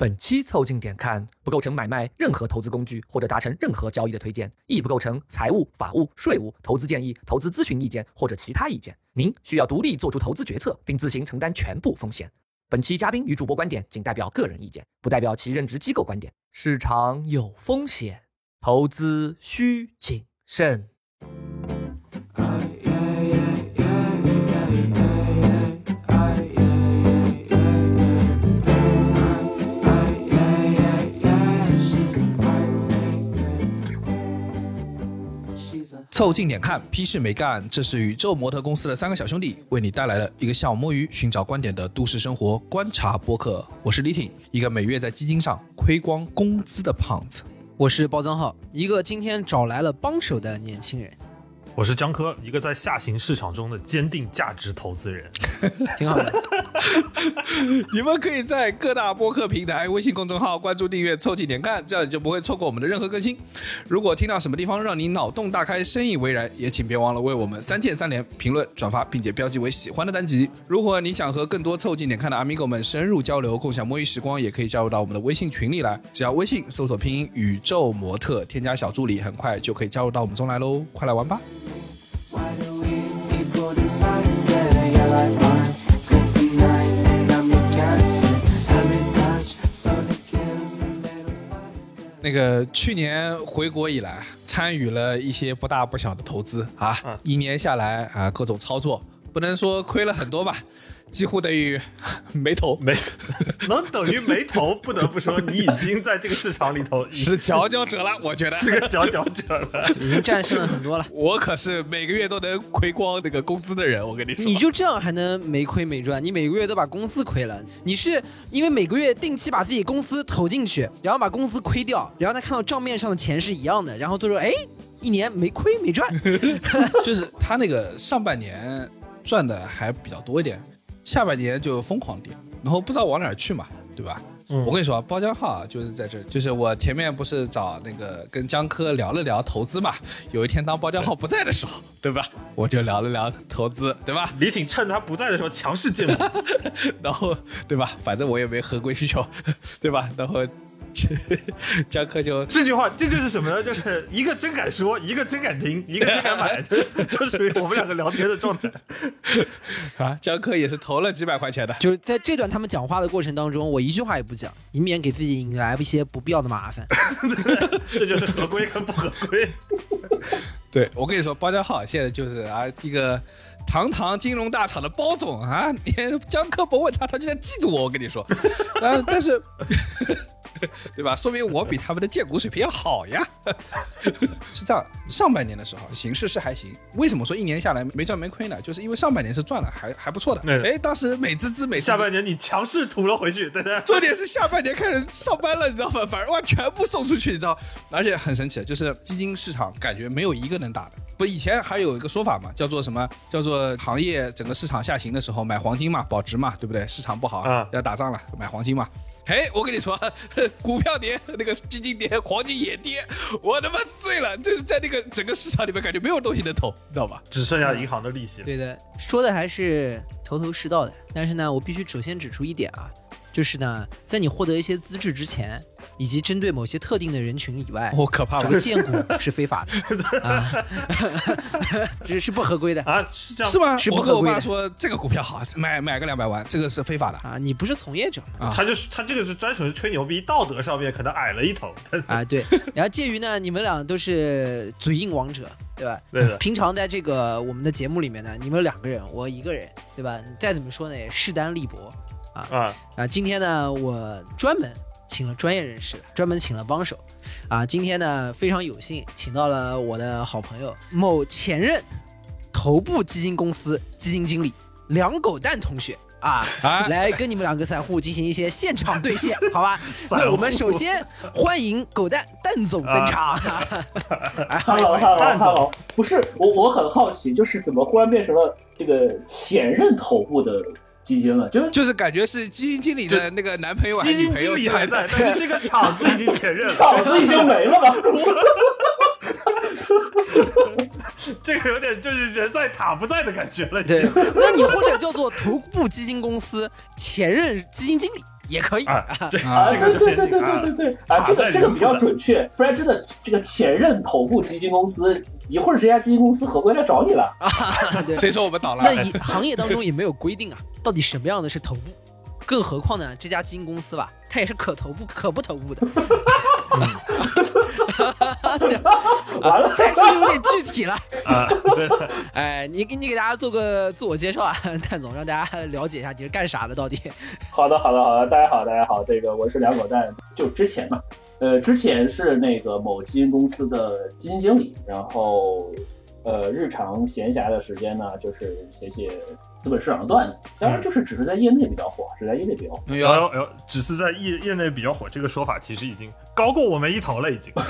本期凑近点看不构成买卖任何投资工具或者达成任何交易的推荐，亦不构成财务、法务、税务、投资建议、投资咨询意见或者其他意见。您需要独立做出投资决策，并自行承担全部风险。本期嘉宾与主播观点仅代表个人意见，不代表其任职机构观点。市场有风险，投资需谨慎。凑近点看，屁事没干。这是宇宙模特公司的三个小兄弟为你带来了一个下午摸鱼寻找观点的都市生活观察播客。我是李挺，一个每月在基金上亏光工资的胖子。我是包装号，一个今天找来了帮手的年轻人。我是江科，一个在下行市场中的坚定价值投资人，挺好的。你们可以在各大播客平台、微信公众号关注订阅“凑近点看”，这样你就不会错过我们的任何更新。如果听到什么地方让你脑洞大开、深以为然，也请别忘了为我们三键三连、评论、转发，并且标记为喜欢的单集。如果你想和更多凑近点看的阿米狗们深入交流、共享摸鱼时光，也可以加入到我们的微信群里来。只要微信搜索拼音“宇宙模特”，添加小助理，很快就可以加入到我们中来喽！快来玩吧！那个去年回国以来，参与了一些不大不小的投资啊，一年下来啊，各种操作，不能说亏了很多吧。几乎等于没投，没 能等于没投。不得不说，你已经在这个市场里头是佼佼者了。我觉得是个佼佼者了，已经战胜了很多了。我可是每个月都能亏光那个工资的人，我跟你说。你就这样还能没亏没赚？你每个月都把工资亏了。你是因为每个月定期把自己工资投进去，然后把工资亏掉，然后他看到账面上的钱是一样的，然后都说哎，一年没亏没赚。就是他那个上半年赚的还比较多一点。下半年就疯狂跌，然后不知道往哪儿去嘛，对吧？嗯，我跟你说，包江浩就是在这，就是我前面不是找那个跟江科聊了聊投资嘛。有一天当包江浩不在的时候，对吧？我就聊了聊投资，对吧？李挺趁他不在的时候强势进入，然后对吧？反正我也没合规需求，对吧？然后。江科就这句话，这就是什么呢？就是一个真敢说，一个真敢听，一个真敢买，就 就属于我们两个聊天的状态。啊，江科也是投了几百块钱的。就是在这段他们讲话的过程当中，我一句话也不讲，以免给自己引来一些不必要的麻烦。这就是合规跟不合规。对，我跟你说，包家浩现在就是啊，一个。堂堂金融大厂的包总啊，连江科不问他，他就在嫉妒我。我跟你说，啊，但是，对吧？说明我比他们的荐股水平要好呀。是这样，上半年的时候形势是还行。为什么说一年下来没赚没亏呢？就是因为上半年是赚了，还还不错的。哎，当时美滋滋美滋滋。下半年你强势吐了回去，对对？重点是下半年开始上班了，你知道吗？反而哇，全部送出去，你知道？而且很神奇，就是基金市场感觉没有一个能打的。不，以前还有一个说法嘛，叫做什么？叫做行业整个市场下行的时候买黄金嘛，保值嘛，对不对？市场不好啊，要打仗了，买黄金嘛。嘿，我跟你说，股票跌，那个基金跌，黄金也跌，我他妈醉了！就是在那个整个市场里面，感觉没有东西能投，你知道吧？只剩下银行的利息。对的，说的还是头头是道的。但是呢，我必须首先指出一点啊。就是呢，在你获得一些资质之前，以及针对某些特定的人群以外，我可怕了，荐股是非法的啊，这是不合规的啊，是这样是吗？是不合规的。说这个股票好，买买个两百万，这个是非法的啊，你不是从业者啊，他就是他这个是专纯是吹牛逼，道德上面可能矮了一头 啊。对，然后介于呢，你们俩都是嘴硬王者，对吧？对的。平常在这个我们的节目里面呢，你们两个人，我一个人，对吧？你再怎么说呢，也势单力薄。啊啊！今天呢，我专门请了专业人士，专门请了帮手。啊，今天呢非常有幸请到了我的好朋友，某前任头部基金公司基金经理梁狗蛋同学啊，来跟你们两个散户进行一些现场对线，好吧？那我们首先欢迎狗蛋蛋总登场。Hello，Hello，Hello，不是我，我很好奇，就是怎么忽然变成了这个前任头部的？基金了，就就是感觉是基金经理的那个男朋友，基金经理还在，但是这个厂子已经前任了，厂子已经没了吧？这个有点就是人在塔不在的感觉了。对，那你或者叫做头部基金公司前任基金经理也可以啊对。啊，对对对对对对对啊，这个这个比较准确，不然真的这个前任头部基金公司一会儿这家基金公司合规来找你了。啊，对。谁说我们倒了？那一行业当中也没有规定啊，到底什么样的是头部？更何况呢，这家基金公司吧，它也是可头部可不头部的。对 完了，再说有点具体了。啊，对，哎，你你给大家做个自我介绍啊，蛋总，让大家了解一下你是干啥的到底。好的，好的，好的，大家好，大家好，这个我是两狗蛋，就之前嘛，呃，之前是那个某基金公司的基金经理，然后呃，日常闲暇的时间呢，就是写写资本市场的段子，当然就是只是在业内比较火，只在业内比较火。哎呦，然后然后只是在业业内比较火，这个说法其实已经高过我们一头了，已经。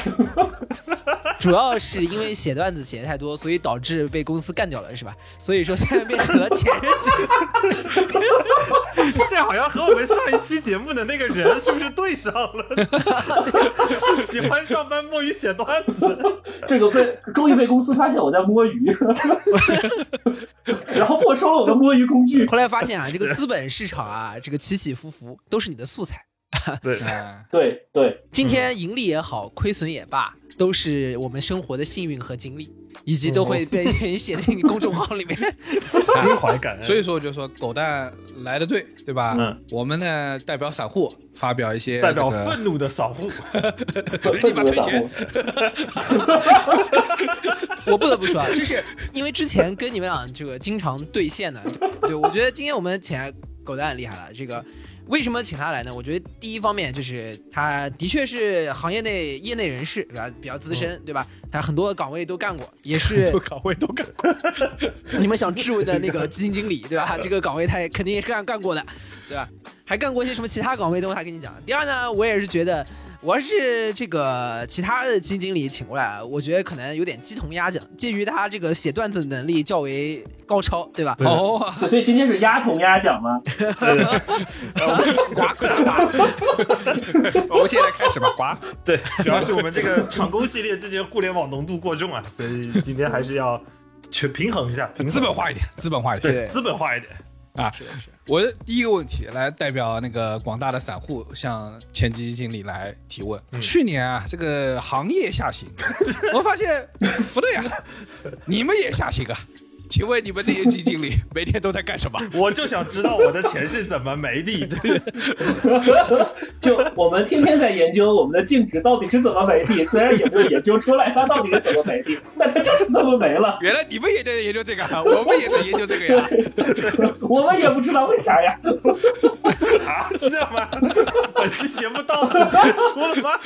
主要是因为写段子写的太多，所以导致被公司干掉了，是吧？所以说现在变成了前任姐姐。这好像和我们上一期节目的那个人是不是对上了？喜欢上班摸鱼写段子，这个被终于被公司发现我在摸鱼，然后没收了我的摸鱼工具。后来发现啊，这个资本市场啊，这个起起伏伏都是你的素材。对，哎对对，今天盈利也好，亏损也罢，都是我们生活的幸运和经历，以及都会被你写进公众号里面。心怀感恩。所以说我就说狗蛋来的对，对吧？嗯，我们呢代表散户发表一些代表愤怒的散户，愤怒的散户。我不得不说啊，就是因为之前跟你们俩这个经常对线呢，对我觉得今天我们请来狗蛋厉害了。这个为什么请他来呢？我觉得第一方面就是他的确是行业内业内人士，对吧？比较资深，对吧？他很多岗位都干过，也是很多岗位都干过。你们想质问的那个基金经理，对吧？这个岗位他也肯定也是干干过的，对吧？还干过一些什么其他岗位，等会还跟你讲。第二呢，我也是觉得，我要是这个其他的基金经理请过来，我觉得可能有点鸡同鸭讲，鉴于他这个写段子的能力较为高超，对吧？哦，所以今天是鸭同鸭讲吗？呱呱呱！我们现在开始吧，呱。对，主要是我们这个抢攻系列之前互联网浓度过重啊，所以今天还是要去平衡一下，平衡资本化一点，资本化一点。对资本化一点。啊，是的是的我第一个问题来代表那个广大的散户向前基金经理来提问。嗯去年啊，这个行业下行，我发现不对呀、你们也下行啊？请问你们这些基金经理 每天都在干什么？我就想知道我的钱是怎么没的。对 就我们天天在研究我们的净值到底是怎么没的，虽然也没有研究出来它到底是怎么没的，但它就是这么没了。原来你们也在研究这个啊，我们也在研究这个呀。我们也不知道为啥呀。啊，是这样吗？本期节目到此结束了吗？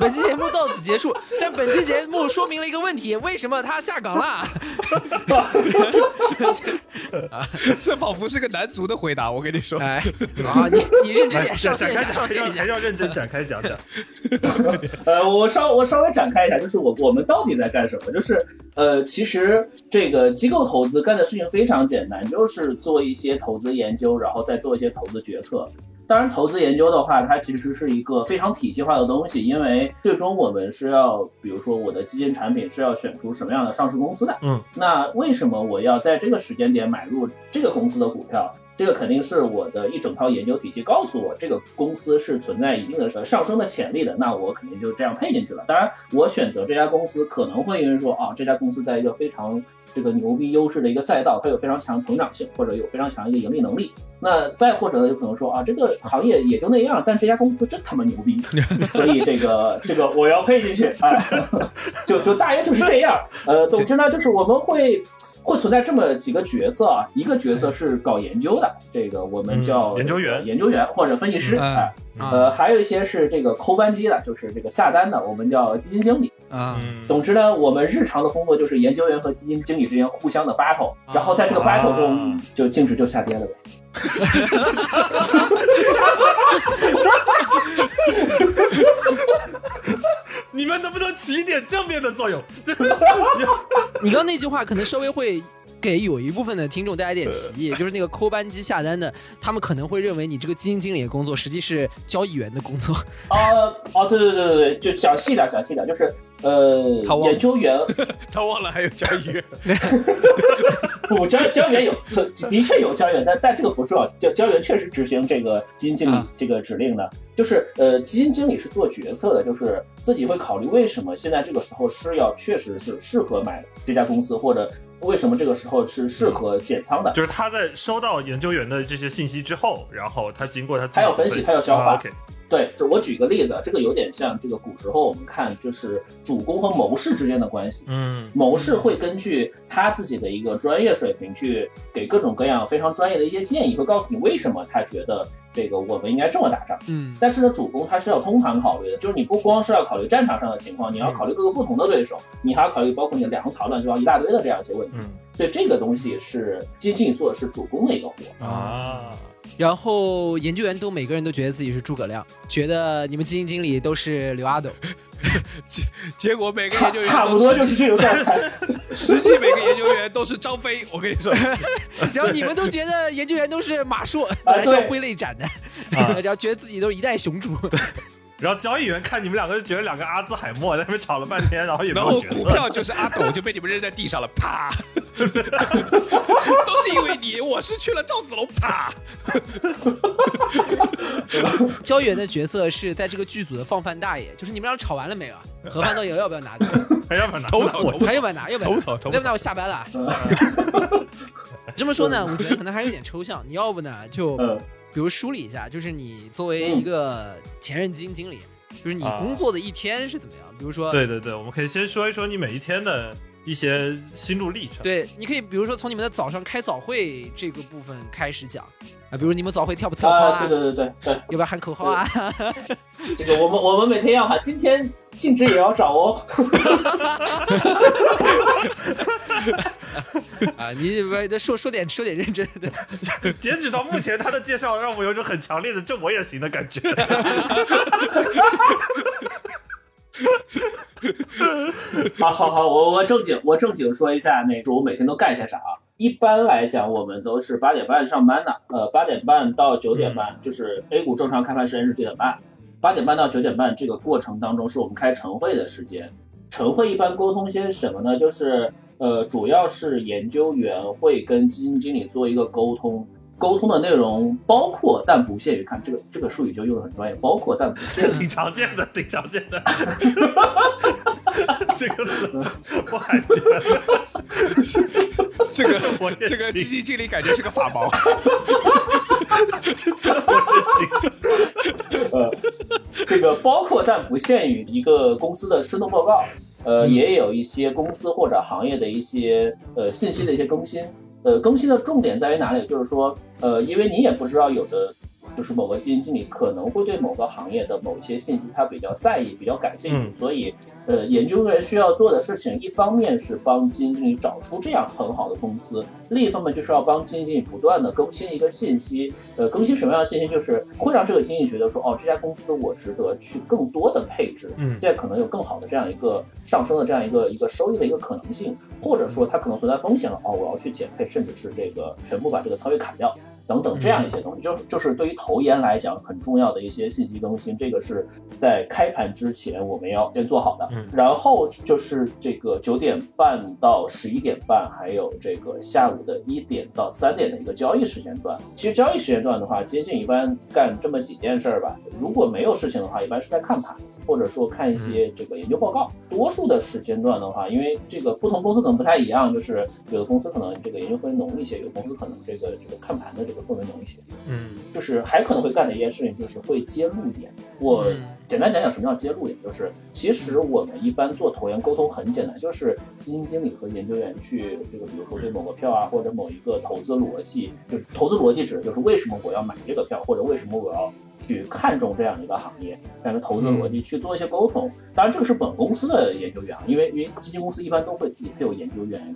本期节目到此结束，但本期节目说明了一个问题：为什么他下岗了？这仿佛是个男足的回答，我跟你说。哎，啊，你你认真点，展开线一下，上线一下还。要认真展开讲讲。呃，我稍我稍微展开一下，就是我我们到底在干什么？就是呃，其实这个机构投资干的事情非常简单，就是做一些投资研究，然后再做一些投资决策。当然，投资研究的话，它其实是一个非常体系化的东西，因为最终我们是要，比如说我的基金产品是要选出什么样的上市公司的。嗯，那为什么我要在这个时间点买入这个公司的股票？这个肯定是我的一整套研究体系告诉我，这个公司是存在一定的呃上升的潜力的，那我肯定就这样配进去了。当然，我选择这家公司可能会因为说啊，这家公司在一个非常这个牛逼优势的一个赛道，它有非常强成长性，或者有非常强一个盈利能力。那再或者呢，有可能说啊，这个行业也就那样，但这家公司真他妈牛逼，所以这个这个我要配进去啊，就就大约就是这样。呃，总之呢，就是我们会。会存在这么几个角色啊，一个角色是搞研究的，这个我们叫、嗯研究员研究员或者分析师，嗯哎、啊呃，还有一些是这个抠扳机的，就是这个下单的，我们叫基金经理。啊，嗯，总之呢，我们日常的工作就是研究员和基金经理之间互相的 battle，然后在这个 battle 中啊就净值就下跌了呗。你们能不能起一点正面的作用？你刚刚那句话可能稍微会给有一部分的听众带来一点歧义，就是那个抠扳机下单的，他们可能会认为你这个基金经理的工作实际是交易员的工作。哦哦，对对对对对，就讲细点讲细点，就是呃研究员 他忘了还有交易员。不，交交易员有，的确有交易员，但但这个不重要。交交易员确实执行这个基金经理这个指令的，就是呃，基金经理是做决策的，就是自己会考虑为什么现在这个时候是要确实是适合买这家公司，或者为什么这个时候是适合减仓的。就是他在收到研究员的这些信息之后，然后他经过他他要分析，他要消化。对，我举个例子，这个有点像这个古时候我们看就是主公和谋士之间的关系。嗯，谋士会根据他自己的一个专业水平去给各种各样非常专业的一些建议，会告诉你为什么他觉得这个我们应该这么打仗。嗯，但是呢，主公他是要通盘考虑的，就是你不光是要考虑战场上的情况，你要考虑各个不同的对手，你还要考虑包括你的粮草乱七八糟一大堆的这样一些问题。嗯，所以这个东西是基金经理做的是主公的一个活啊。然后研究员都每个人都觉得自己是诸葛亮，觉得你们基金经理都是刘阿斗，结结果每个研究员差不多就是这个状态，实际每个研究员都是张飞，我跟你说，然后你们都觉得研究员都是马硕，本来是要挥泪斩的，然后觉得自己都是一代雄主。然后交易员看你们两个就，觉得两个阿兹海默在那边吵了半天，然后也没有股票就是阿斗就被你们扔在地上了，啪！都是因为你，我失去了赵子龙，啪！交易员的角色是在这个剧组的放饭大爷，就是你们俩吵完了没有？盒饭到底要不要拿？还要不要拿？头头还要不要拿？要不要？头头要不那我下班了。这么说呢，我觉得可能还有点抽象。你要不呢就。比如梳理一下，就是你作为一个前任基金经理，就是你工作的一天是怎么样？比如说，对对对，我们可以先说一说你每一天的一些心路历程。对，你可以比如说从你们的早上开早会这个部分开始讲啊，比如你们早会跳不跳操啊？对对对对对，要不要喊口号啊？这个我们我们每天要喊，今天禁止也要找哦。啊，你不说说点说点认真的。截止到目前，他的介绍让我有种很强烈的这我也行的感觉。好好好，我我正经我正经说一下，那我每天都干些啥啊？一般来讲，我们都是八点半上班的，呃，八点半到九点半，就是 A 股正常开盘时间是九点半，八点半到九点半这个过程当中，是我们开晨会的时间。晨会一般沟通些什么呢？就是。呃，主要是研究员会跟基金经理做一个沟通，沟通的内容包括但不限于，看这个这个术语就用的很专业，包括但不限，挺常见的，挺常见的，这个词不罕见，这个这个基金经理感觉是个法盲，这真我也行，呃，这个包括但不限于一个公司的深度报告。呃，也有一些公司或者行业的一些呃信息的一些更新，呃，更新的重点在于哪里？就是说，呃，因为你也不知道有的。就是某个基金经理可能会对某个行业的某些信息他比较在意、比较感兴趣，所以呃，研究员需要做的事情，一方面是帮基金经理找出这样很好的公司，另一方面就是要帮基金经理不断的更新一个信息。呃，更新什么样的信息？就是会让这个经理觉得说，哦，这家公司我值得去更多的配置，嗯，这可能有更好的这样一个上升的这样一个一个收益的一个可能性，或者说它可能存在风险了，哦，我要去减配，甚至是这个全部把这个仓位砍掉。等等这样一些东西，就就是对于投研来讲很重要的一些信息更新，这个是在开盘之前我们要先做好的。然后就是这个九点半到十一点半，还有这个下午的一点到三点的一个交易时间段。其实交易时间段的话，接近一般干这么几件事儿吧。如果没有事情的话，一般是在看盘。或者说看一些这个研究报告，多数的时间段的话，因为这个不同公司可能不太一样，就是有的公司可能这个研究会浓一些，有的公司可能这个这个看盘的这个氛围浓一些。嗯，就是还可能会干的一件事情，就是会揭露点。我简单讲讲什么叫揭露点，就是其实我们一般做投研沟通很简单，就是基金经理和研究员去这个，比如说对某个票啊，或者某一个投资逻辑，就是投资逻辑指的就是为什么我要买这个票，或者为什么我要。去看重这样一个行业，这样的投资逻辑去做一些沟通。当然，这个是本公司的研究员，因为因为基金公司一般都会自己配有研究员。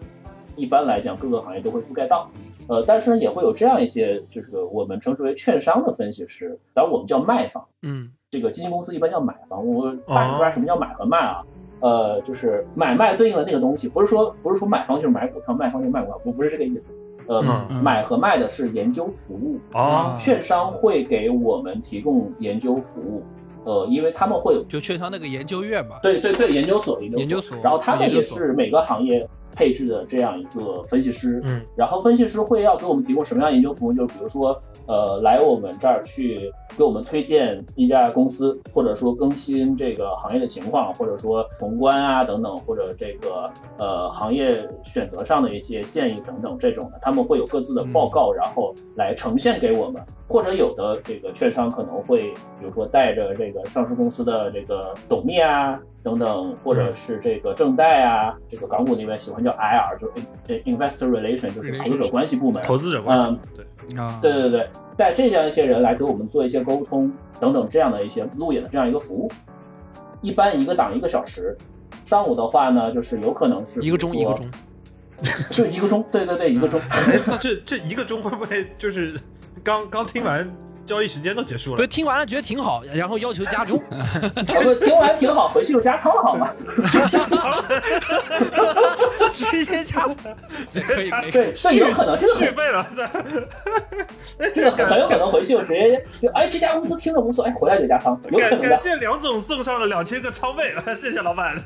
一般来讲，各个行业都会覆盖到。呃，但是呢，也会有这样一些，就是我们称之为券商的分析师，然后我们叫卖方。嗯，这个基金公司一般叫买方。我摆出来什么叫买和卖啊？呃，就是买卖对应的那个东西，不是说不是说买方就是买股票，卖方就是卖股票，不不是这个意思。呃，买和卖的是研究服务啊，券商会给我们提供研究服务，呃，因为他们会有就券商那个研究院嘛，对对对，研究所研究所，然后他们也是每个行业配置的这样一个分析师，嗯，然后分析师会要给我们提供什么样研究服务？就是比如说，呃，来我们这儿去给我们推荐一家公司，或者说更新这个行业的情况，或者说宏观啊等等，或者这个呃行业选择上的一些建议等等这种的，他们会有各自的报告，然后来呈现给我们。或者有的这个券商可能会，比如说带着这个上市公司的这个董秘啊等等，或者是这个正贷啊，这个港股那边喜欢叫 IR，就是 Investor Relation，就是投资者关系部门。投资者关系。嗯，对啊，对对对，带这样一些人来给我们做一些沟通等等这样的一些路演的这样一个服务，一般一个档一个小时。上午的话呢，就是有可能是一个钟一个钟，就一个钟，对对对，一个钟。哎，那这这一个钟会不会就是？刚刚听完交易时间都结束了，不是听完了觉得挺好，然后要求加钟。不，听完挺好，回去就加仓了，好吗？加仓，直接加仓，可以可以。对，这有可能，这个续费了，这个很很有可能回去就直接就哎，这家公司听着不错，哎，回来就加仓，有可能感谢梁总送上了两千个仓位，谢谢老板。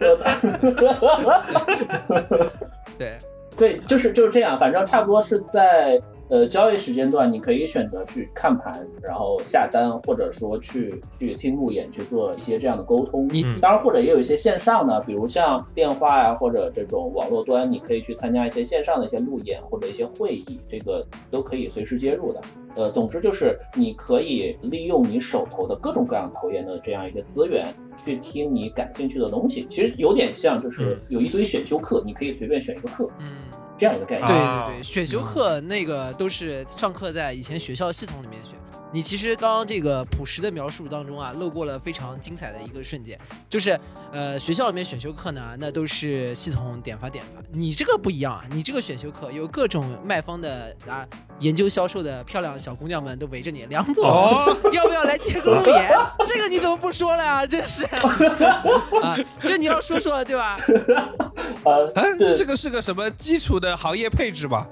对对，就是就是这样，反正差不多是在。呃，交易时间段你可以选择去看盘，然后下单，或者说去去听路演去做一些这样的沟通。你当然，或者也有一些线上的，比如像电话呀，或者这种网络端，你可以去参加一些线上的一些路演或者一些会议，这个都可以随时接入的。呃，总之就是你可以利用你手头的各种各样投研的这样一个资源，去听你感兴趣的东西。其实有点像，就是有一堆选修课，你可以随便选一个课。嗯。这样一个概念，对对对，选修课那个都是上课在以前学校系统里面选。你其实刚刚这个朴实的描述当中啊，漏过了非常精彩的一个瞬间，就是呃学校里面选修课呢，那都是系统点发点发，你这个不一样啊，你这个选修课有各种卖方的啊研究销售的漂亮小姑娘们都围着你，梁总要不要来接个 路演？这个你怎么不说了啊？真是啊，这你要说说对吧？呃，这个是个什么基础的行业配置吧？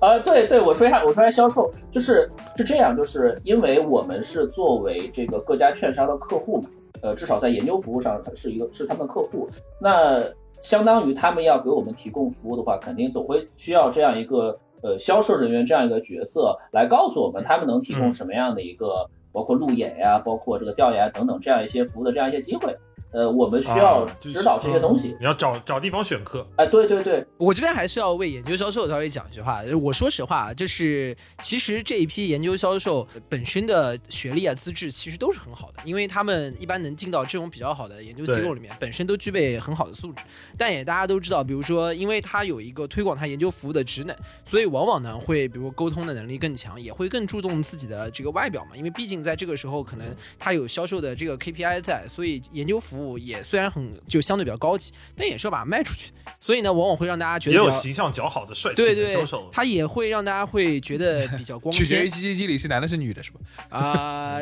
呃，对对，我说一下，我说一下销售，就是是这样，就是。是因为我们是作为这个各家券商的客户嘛，呃，至少在研究服务上是一个是他们的客户，那相当于他们要给我们提供服务的话，肯定总会需要这样一个呃销售人员这样一个角色来告诉我们他们能提供什么样的一个，包括路演呀，包括这个调研等等这样一些服务的这样一些机会。呃，我们需要指导这些东西。你要找找地方选课。哎，对对对，我这边还是要为研究销售稍微讲一句话。我说实话，就是其实这一批研究销售本身的学历啊、资质其实都是很好的，因为他们一般能进到这种比较好的研究机构里面，本身都具备很好的素质。但也大家都知道，比如说，因为他有一个推广他研究服务的职能，所以往往呢会，比如沟通的能力更强，也会更注重自己的这个外表嘛。因为毕竟在这个时候，可能他有销售的这个 KPI 在，所以研究服务也虽然很。就相对比较高级，但也是要把它卖出去，所以呢，往往会让大家觉得也有形象较好的帅气的销售，他也会让大家会觉得比较光鲜。取决于基金经理是男的是女的，是吧？啊，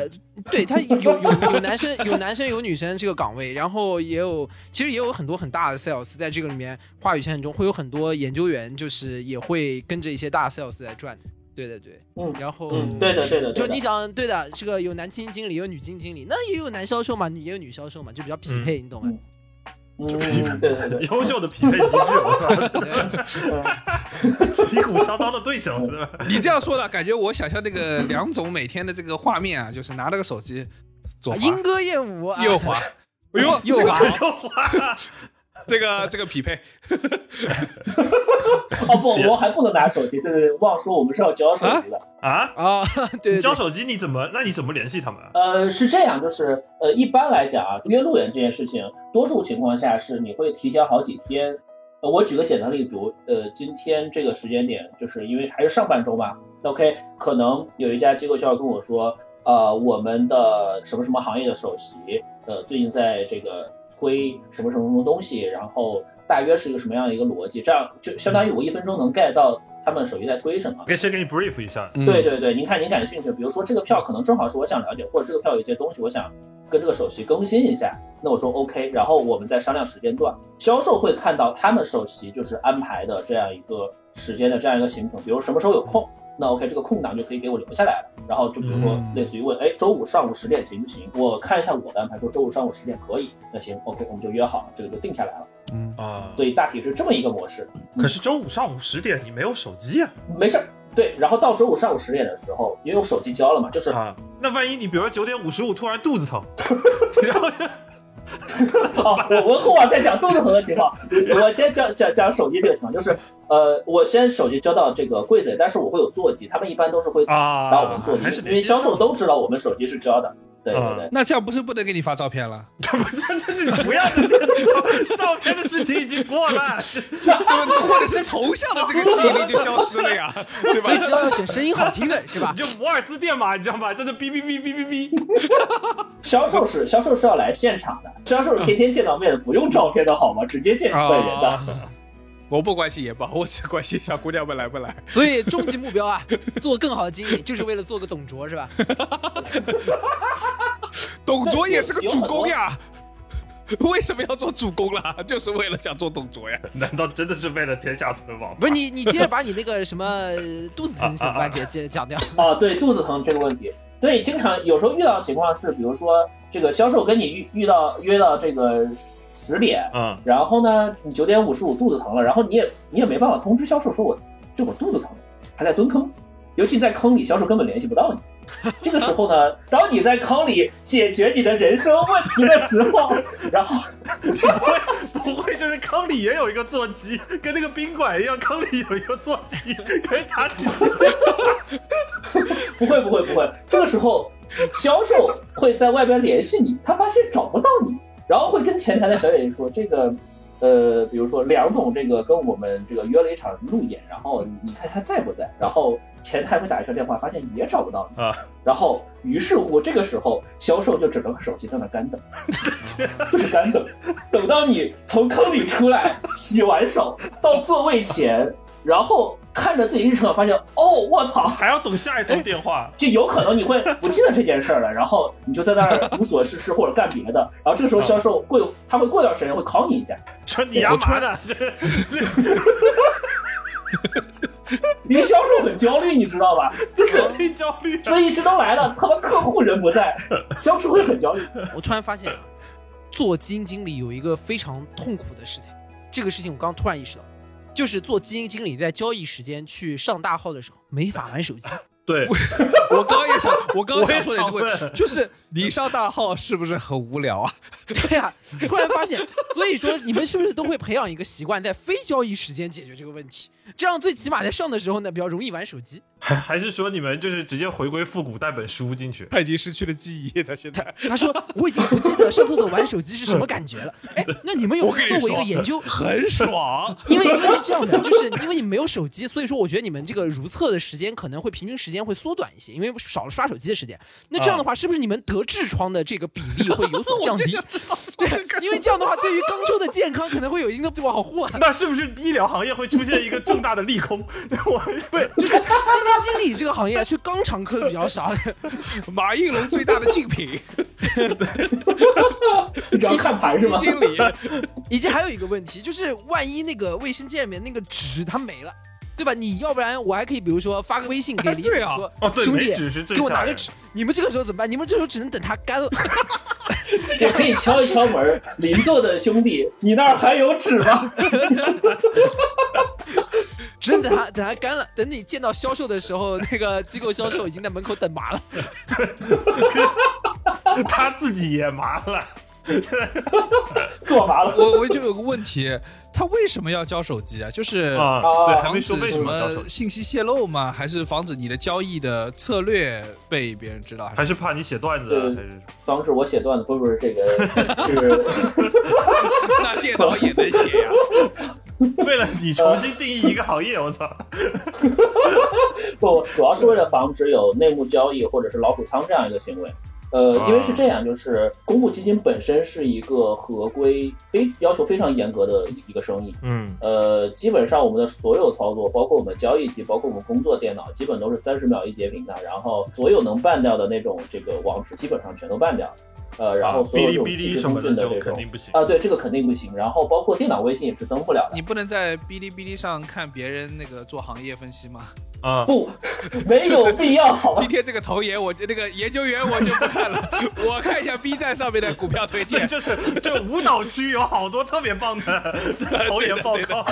对他有有有男生有男生有女生这个岗位，然后也有其实也有很多很大的 sales 在这个里面话语权中，会有很多研究员就是也会跟着一些大 sales 在转。对对对，嗯，然后对的对的，就你讲对的，这个有男基金经理有女基金经理，那也有男销售嘛，也有女销售嘛，就比较匹配，你懂吗？嗯，对对对，优秀的匹配机制，我操，旗鼓相当的对手，你这样说的感觉，我想象那个梁总每天的这个画面啊，就是拿了个手机，左莺歌燕舞，右滑，哎呦，右滑右滑。这个这个匹配，哦不，我还不能拿手机，对对对，忘说我们是要交手机的啊啊，对，交手机你怎么？那你怎么联系他们？呃，是这样，就是呃，一般来讲啊，约路演这件事情，多数情况下是你会提前好几天。呃，我举个简单例子，比如呃，今天这个时间点，就是因为还是上半周嘛，OK，可能有一家机构需要跟我说，呃，我们的什么什么行业的首席，呃，最近在这个。推什么什么什么东西，然后大约是一个什么样的一个逻辑？这样就相当于我一分钟能 get 到他们手机在推什么。可以先给你 brief 一下。对对对，您看您感兴趣，比如说这个票可能正好是我想了解，或者这个票有一些东西我想跟这个首席更新一下，那我说 OK，然后我们再商量时间段。销售会看到他们首席就是安排的这样一个时间的这样一个行程，比如什么时候有空，那 OK，这个空档就可以给我留下来了。然后就比如说类似于问，哎，周五上午十点行不行？我看一下我的安排，说周五上午十点可以，那行，OK，我们就约好了，这个就定下来了。嗯啊，所以大体是这么一个模式。可是周五上午十点你没有手机啊？没事儿，对。然后到周五上午十点的时候，因为我手机交了嘛，就是啊，那万一你比如说九点五十五突然肚子疼，然后。啊，我们后面再讲肚子疼的情况。我先讲讲讲手机这个情况，就是呃，我先手机交到这个柜子里，但是我会有座机，他们一般都是会把我们座机，因为销售都知道我们手机是交的。对对对，那这样不是不能给你发照片了？这 不是，这是不要照照片的事情已经过了，就或者是头像的这个吸引力就消失了呀，对吧？所以知道要选声音好听的是吧？你就摩尔斯电码，你知道吗？在那哔哔哔哔哔哔。销售是销售是要来现场的，销售是天天见到面的，不用照片的好吗？直接见本人的。我不关心野豹，我只关心小姑娘们来不来。所以终极目标啊，做更好的经理，就是为了做个董卓，是吧？董卓也是个主公呀，为什么要做主公了？就是为了想做董卓呀？难道真的是为了天下存亡？不是你，你接着把你那个什么肚子疼什么 节接讲掉。啊，对，肚子疼这个问题，所以经常有时候遇到的情况是，比如说这个销售跟你遇遇到约到这个。十点，嗯，然后呢，你九点五十五肚子疼了，然后你也你也没办法通知销售说我这会儿肚子疼，还在蹲坑，尤其在坑里，销售根本联系不到你。这个时候呢，当你在坑里解决你的人生问题的时候，然后 不会不会就是坑里也有一个座机，跟那个宾馆一样，坑里有一个座机可以打起。不会不会不会，这个时候销售会在外边联系你，他发现找不到你。然后会跟前台的小姐姐说，这个，呃，比如说梁总这个跟我们这个约了一场路演，然后你看他在不在？然后前台会打一圈电话，发现也找不到你啊。然后于是乎这个时候销售就只能和手机在那干等，就是干等，等到你从坑里出来，洗完手到座位前，然后。看着自己日程，发现哦，我操，还要等下一通电话，就有可能你会 不记得这件事儿了，然后你就在那儿无所事事或者干别的，然后这个时候销售过，他会过段时间会考你一下，说你干嘛呢？因为销售很焦虑，你知道吧？很焦虑，所以一都来了，他妈客户人不在，销售会很焦虑。我突然发现，做基金经理有一个非常痛苦的事情，这个事情我刚突然意识到。就是做基金经理，在交易时间去上大号的时候，没法玩手机。对，我刚刚也想，我刚刚想说的这个，就是 你上大号是不是很无聊啊？对呀，突然发现，所以说你们是不是都会培养一个习惯，在非交易时间解决这个问题？这样最起码在上的时候呢，比较容易玩手机。还还是说你们就是直接回归复古，带本书进去？他已经失去了记忆，他现在他说我已经不记得上厕所玩手机是什么感觉了。哎，那你们有做过一个研究？很爽，因为因为是这样的，就是因为你没有手机，所以说我觉得你们这个如厕的时间可能会平均时间会缩短一些，因为少了刷手机的时间。那这样的话，是不是你们得痔疮的这个比例会有所降低？对，因为这样的话，对于肛周 的健康可能会有一定的保护啊。那是不是医疗行业会出现一个重大的利空？我不是，就是基金经理这个行业去肛肠科的比较少。马应龙最大的竞品，你要看牌是吗？经理，以及还有一个问题，就是万一那个卫生间里面那个纸它没了，对吧？你要不然我还可以，比如说发个微信给李总说，兄弟，给我拿个纸。你们这个时候怎么办？你们这时候只能等它干了。也可以敲一敲门，邻座的兄弟，你那儿还有纸吗？只能等它等它干了，等你见到销售的时候，那个机构销售已经在门口等麻了。他自己也麻了，做麻了。我我就有个问题，他为什么要交手机啊？就是啊，对，还没说为什么信息泄露吗？还是防止你的交易的策略被别人知道？还是怕你写段子？还是防止我写段子？不是不是这个是？那电脑也能写呀？为了你重新定义一个行业，我操！不，主要是为了防止有内幕交易或者是老鼠仓这样一个行为。呃，因为是这样，就是公募基金本身是一个合规非要求非常严格的一个生意。嗯，呃，基本上我们的所有操作，包括我们交易机，包括我们工作电脑，基本都是三十秒一截屏的。然后所有能办掉的那种这个网址，基本上全都办掉。呃，然后所有这种哔哩哔即时哩什么的通讯的这种就肯定不行啊，对，这个肯定不行。然后包括电脑微信也是登不了的你。不能在哔哩哔哩上看别人那个做行业分析吗？啊，不，没有必要，好吧今？天这个投研，我那个研究员我就不看了，我看一下 B 站上面的股票推荐。就是这舞蹈区有好多特别棒的投研报告，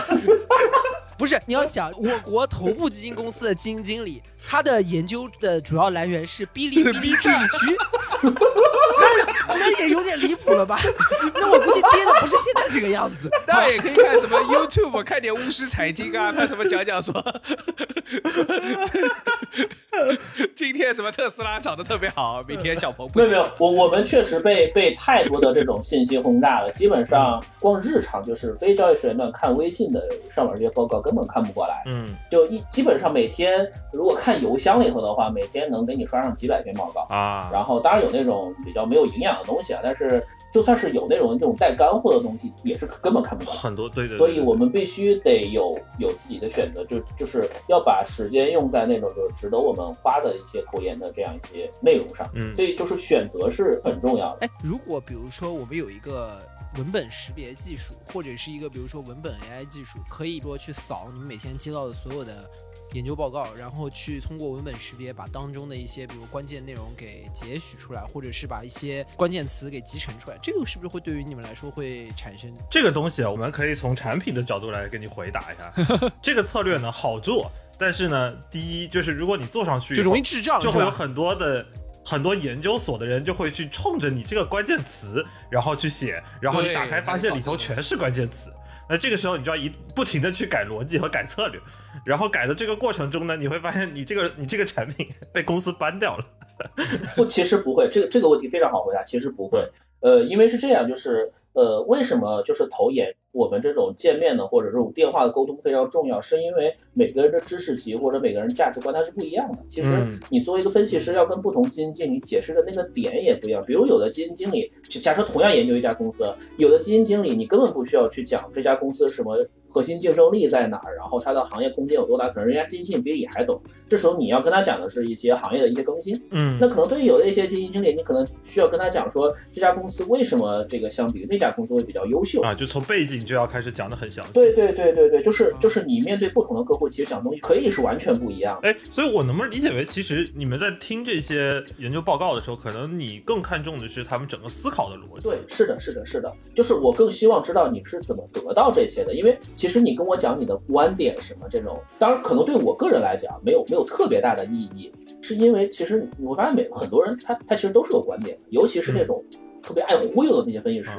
不是，你要想，我国头部基金公司的基金经理，他的研究的主要来源是哔哩哔哩这一区，那那也有点离谱了吧？那我估计跌的不是现在这个样子。那也可以看什么 YouTube，看点巫师财经啊，他什么讲讲说说 今天什么特斯拉涨得特别好，明天小鹏不行没有没。有，我我们确实被被太多的这种信息轰炸了，基本上光日常就是非交易时间段看微信的上面这些报告根本看不过来，嗯，就一基本上每天如果看邮箱里头的话，每天能给你刷上几百篇报告。啊，然后当然有那种比较没有营养的东西啊，但是就算是有那种那种带干货的东西，也是根本看不懂。很多对对，对所以我们必须得有有自己的选择，就就是要把时间用在那种就是值得我们花的一些投研的这样一些内容上。嗯所以就是选择是很重要的。哎，如果比如说我们有一个文本识别技术，或者是一个比如说文本 AI 技术，可以说去扫你们每天接到的所有的研究报告，然后去通过文本识别把当中的一些比如关键内容给截取出来，或者是把一些关键词给集成出来，这个是不是会对于你们来说会产生？这个东西啊，我们可以从产品的角度来给你回答一下。这个策略呢好做，但是呢，第一就是如果你做上去，就容易智障，就会有很多的很多研究所的人就会去冲着你这个关键词，然后去写，然后你打开发现里头全是关键词。那这个时候你就要一不停的去改逻辑和改策略，然后改的这个过程中呢，你会发现你这个你这个产品被公司搬掉了。不，其实不会，这个这个问题非常好回答，其实不会。呃，因为是这样，就是呃，为什么就是投研我们这种见面的或者这种电话的沟通非常重要，是因为每个人的知识集或者每个人价值观它是不一样的。其实嗯你作为一个分析师，要跟不同基金经理解释的那个点也不一样。比如有的基金经理，就假设同样研究一家公司，有的基金经理你根本不需要去讲这家公司什么。核心竞争力在哪儿？然后它的行业空间有多大？可能人家基金经理比你还懂。这时候你要跟他讲的是一些行业的一些更新，嗯那可能对于有的一些基金经理，你可能需要跟他讲说，这家公司为什么这个相比于那家公司会比较优秀。啊，就从背景就要开始讲的很详细。对对对对对，就是就是你面对不同的客户，其实讲东西可以是完全不一样的。哎，所以我能不能理解为，其实你们在听这些研究报告的时候，可能你更看重的是他们整个思考的逻辑。对，是的，是的，是的，就是我更希望知道你是怎么得到这些的，因为其实你跟我讲你的观点什么这种，当然可能对我个人来讲没有没有特别大的意义，是因为其实我发现每很多人他他其实都是有观点的，尤其是那种特别爱忽悠的那些分析师，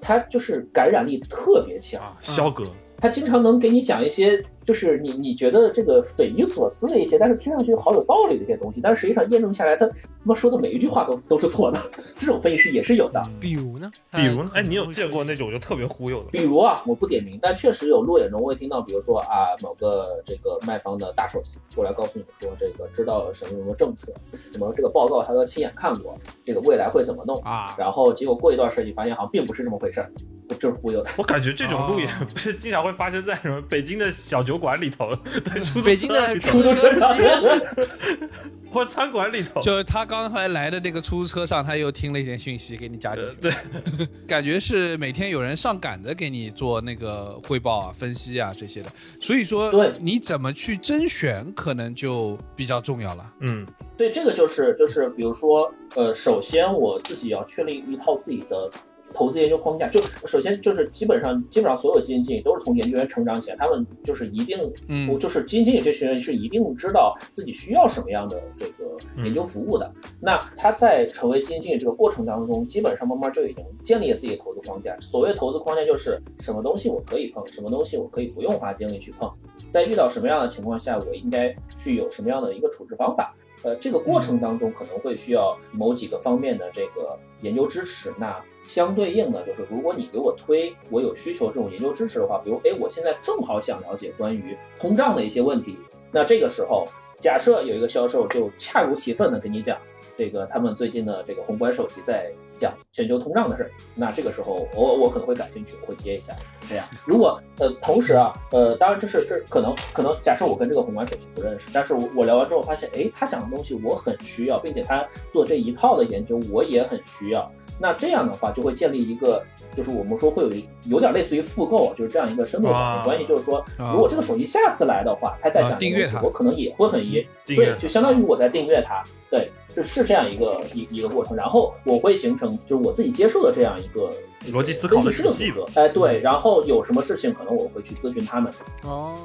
他就是感染力特别强。啊，肖哥，他经常能给你讲一些，就是你你觉得这个匪夷所思的一些，但是听上去好有道理的一些东西，但是实际上验证下来，他他妈说的每一句话都都是错的。这种分析师也是有的。比如呢？比如呢？哎，你有见过那种就特别忽悠的？比如啊，我不点名，但确实有路演中会听到，比如说啊，某个这个卖方的大首席过来告诉你说，这个知道了什么什么政策，什么这个报告他都亲眼看过，这个未来会怎么弄，啊？然后结果过一段时间，你发现好像并不是这么回事儿，就是忽悠的。我感觉这种路演哦。不是经常会发生在什么北京的小酒馆里头，对，出租北京的出租车上，或餐馆里头。就是他刚才来的那个出租车上，他又听了一点讯息给你加进去，对，感觉是每天有人上赶着给你做那个汇报啊、分析啊这些的，所以说对。你怎么去甄选可能就比较重要了。嗯。所以这个就是就是比如说，呃，首先我自己要确立一套自己的投资研究框架。就首先就是基本上基本上所有基金经理都是从研究员成长起来，他们就是一定，嗯就是基金经理这群人是一定知道自己需要什么样的这个研究服务的。那他在成为基金经理这个过程当中，基本上慢慢就已经建立了自己的投资框架。所谓投资框架就是什么东西我可以碰，什么东西我可以不用花精力去碰，在遇到什么样的情况下，我应该去有什么样的一个处置方法。呃，这个过程当中可能会需要某几个方面的这个研究支持。那相对应的就是，如果你给我推我有需求这种研究支持的话，比如，哎，我现在正好想了解关于通胀的一些问题，那这个时候，假设有一个销售就恰如其分的跟你讲，这个他们最近的这个宏观首席在讲全球通胀的事儿，那这个时候我我可能会感兴趣，我会接一下。这样，如果呃同时啊，呃，当然这是这可能可能假设我跟这个宏观首席不认识，但是我我聊完之后发现，哎，他讲的东西我很需要，并且他做这一套的研究我也很需要。那这样的话就会建立一个，就是我们说会有有点类似于复购，就是这样一个深度绑定关系。就是说，如果这个手机下次来的话，他再想订阅它，我可能也会很一对，就相当于我在订阅它，对，是是这样一个一一个过程。然后我会形成就是我自己接受的这样一个逻辑思考的体系。哎，对，然后有什么事情可能我会去咨询他们。哦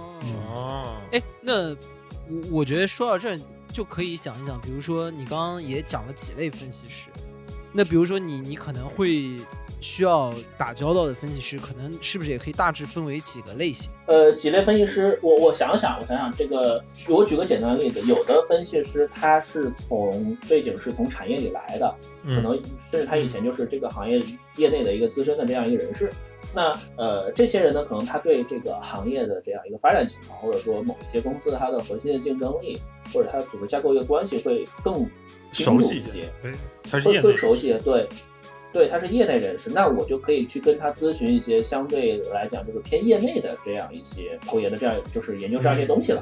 哦，哎，那我我觉得说到这就可以想一想，比如说你刚刚也讲了几类分析师。那比如说你，你可能会需要打交道的分析师，可能是不是也可以大致分为几个类型？呃，几类分析师，我我想想，我想想，这个我举个简单的例子，有的分析师他是从背景是从产业里来的，可能甚至他以前就是这个行业业内的一个资深的这样一个人士。那呃，这些人呢，可能他对这个行业的这样一个发展情况，或者说某一些公司它的核心的竞争力，或者它的组织架构一个关系会更。熟悉一些，会会熟悉，对，对，他是业内人士，那我就可以去跟他咨询一些相对来讲就是偏业内的这样一些投研的这样就是研究这样一些东西了。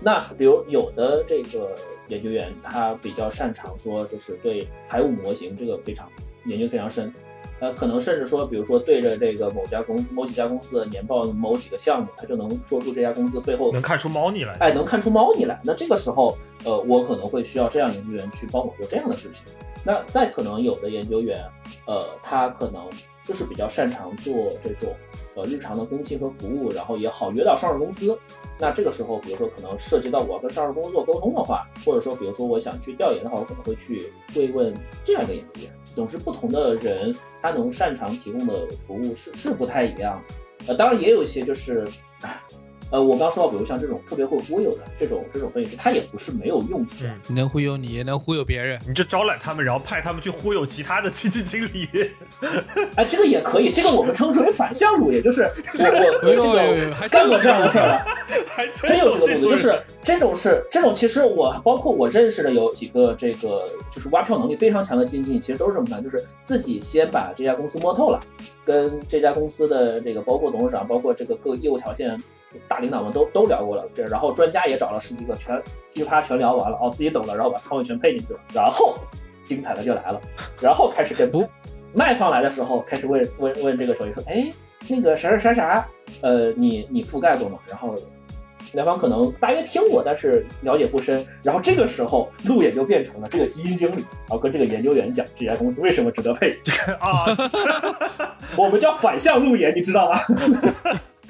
那比如有的这个研究员，他比较擅长说就是对财务模型这个非常研究非常深，呃，可能甚至说，比如说对着这个某家公某几家公司的年报某几个项目，他就能说出这家公司背后能看出猫腻来，哎，能看出猫腻来。那这个时候。呃，我可能会需要这样研究员去帮我做这样的事情。那再可能有的研究员，呃，他可能就是比较擅长做这种呃日常的更新和服务，然后也好约到上市公司。那这个时候，比如说可能涉及到我要跟上市公司做沟通的话，或者说比如说我想去调研的话，我可能会去会问这样一个研究员。总是不同的人，他能擅长提供的服务是是不太一样的。呃，当然也有一些就是。呃，我刚说到，比如像这种特别会忽悠的这种这种分析师，他也不是没有用处。能忽悠你，也能忽悠别人。你就招揽他们，然后派他们去忽悠其他的基金经理。哎，这个也可以，这个我们称之为反向路，也就是我我这个干过这样的事儿了，真有这个路子。就是这种是这种，其实我包括我认识的有几个这个就是挖票能力非常强的基金经理，其实都是这么干，就是自己先把这家公司摸透了，跟这家公司的这个包括董事长，包括这个各业务条件。大领导们都都聊过了，这然后专家也找了十几个，全噼里啪啦全聊完了，哦，自己懂了，然后把仓位全配进去了，然后精彩的就来了，然后开始跟卖方来的时候，开始问问问这个手机说，哎，那个啥啥啥啥，呃，你你覆盖过吗？然后卖方可能大约听过，但是了解不深，然后这个时候路也就变成了这个基金经理，然后跟这个研究员讲这家公司为什么值得配啊，我们叫反向路演，你知道吗？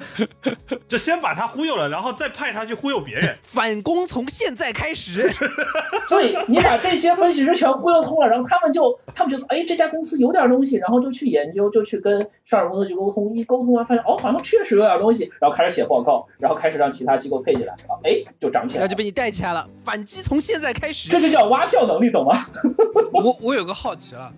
就先把他忽悠了，然后再派他去忽悠别人。反攻从现在开始。所以你把这些分析师全忽悠通了，然后他们就他们觉得，哎，这家公司有点东西，然后就去研究，就去跟上市公司去沟通。一沟通完，发现哦，好像确实有点东西，然后开始写报告，然后开始让其他机构配进来，哎，就涨起来，那就被你带起来了。反击从现在开始，这就叫挖票能力，懂吗？我我有个好奇了。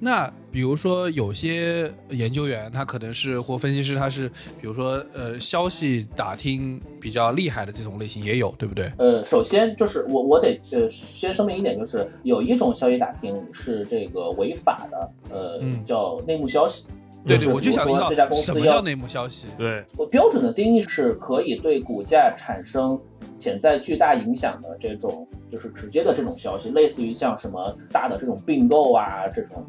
那比如说有些研究员，他可能是或分析师，他是比如说呃消息打听比较厉害的这种类型也有，对不对？呃，首先就是我我得呃先声明一点，就是有一种消息打听是这个违法的，呃叫内幕消息。对对，我就想知道这家公司什么叫内幕消息。对，我标准的定义是可以对股价产生。潜在巨大影响的这种，就是直接的这种消息，类似于像什么大的这种并购啊这种。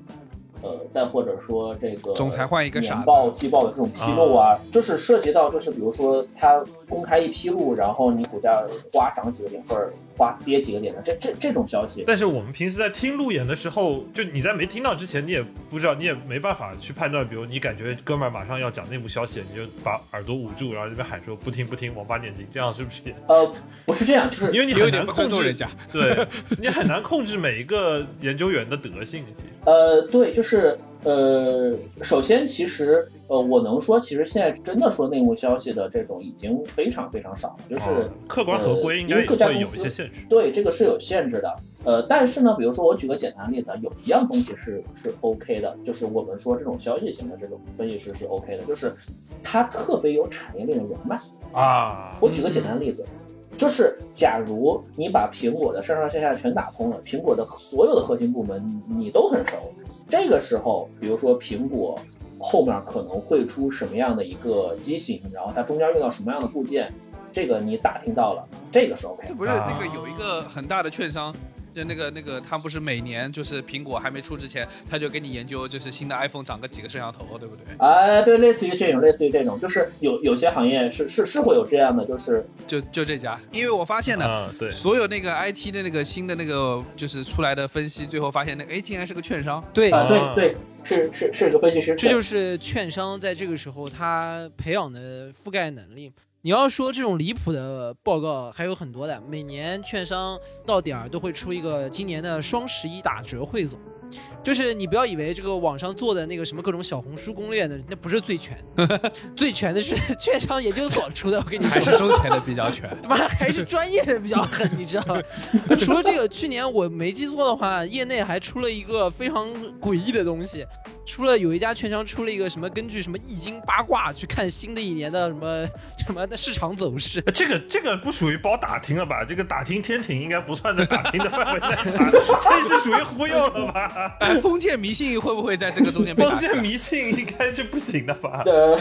呃，再或者说这个总裁换一个年报季报的这种披露啊，就是涉及到，就是比如说他公开一披露，然后你股价哗涨几个点，或者哗跌几个点的这这这种消息。但是我们平时在听路演的时候，就你在没听到之前，你也不知道，你也没办法去判断。比如你感觉哥们儿马上要讲内部消息，你就把耳朵捂住，然后这边喊说不听不听，王八念经，这样是不是？呃，不是这样，就是因为你很难控制人家，对你很难控制每一个研究员的德性。呃，对，就。是呃，首先其实呃，我能说，其实现在真的说内幕消息的这种已经非常非常少了，就是客观合规，因为各家公司对这个是有限制的。呃，但是呢，比如说我举个简单的例子啊，有一样东西是是 OK 的，就是我们说这种消息型的这种分析师是 OK 的，就是他特别有产业链的人脉啊。我举个简单的例子。就是假如你把苹果的上上下下全打通了，苹果的所有的核心部门你都很熟，这个时候，比如说苹果后面可能会出什么样的一个机型，然后它中间用到什么样的部件，这个你打听到了，这个是 OK。这不是那个有一个很大的券商。就那个那个，他不是每年就是苹果还没出之前，他就给你研究就是新的 iPhone 长个几个摄像头，对不对？哎，对，类似于这种，类似于这种，就是有有些行业是是是会有这样的，就是就就这家，因为我发现呢，对，所有那个 IT 的那个新的那个就是出来的分析，最后发现那个哎，竟然是个券商。对啊，对对，是是是个分析师。这就是券商在这个时候他培养的覆盖能力。你要说这种离谱的报告还有很多的，每年券商到点儿都会出一个今年的双十一打折汇总，就是你不要以为这个网上做的那个什么各种小红书攻略的，那不是最全，最全的是 券商研究所出的，我跟你说，还是收钱的比较全，他妈还是专业的比较狠，你知道吗？除了这个，去年我没记错的话，业内还出了一个非常诡异的东西。出了有一家券商出了一个什么，根据什么易经八卦去看新的一年的什么 什么的市场走势。这个这个不属于包打听了吧？这个打听天庭应该不算在打听的范围内，这是属于忽悠了吧？封建迷信会不会在这个中间？封建迷信应该是不行的吧？呃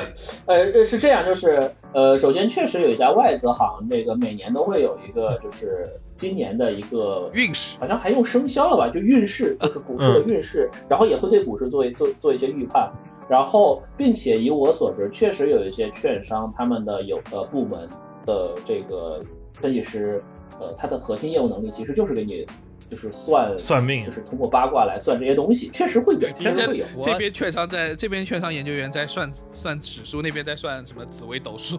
呃是这样，就是呃，首先确实有一家外资行，这个每年都会有一个就是。今年的一个运势，好像还用生肖了吧？就运势，就是股市的运势，然后也会对股市做一做做一些预判，然后并且以我所知，确实有一些券商他们的有的部门的这个分析师，呃，他的核心业务能力其实就是给你就是算算命，就是通过八卦来算这些东西，确实会有，确实会有。这边券商在这边券商研究员在算算指数，那边在算什么紫微斗数，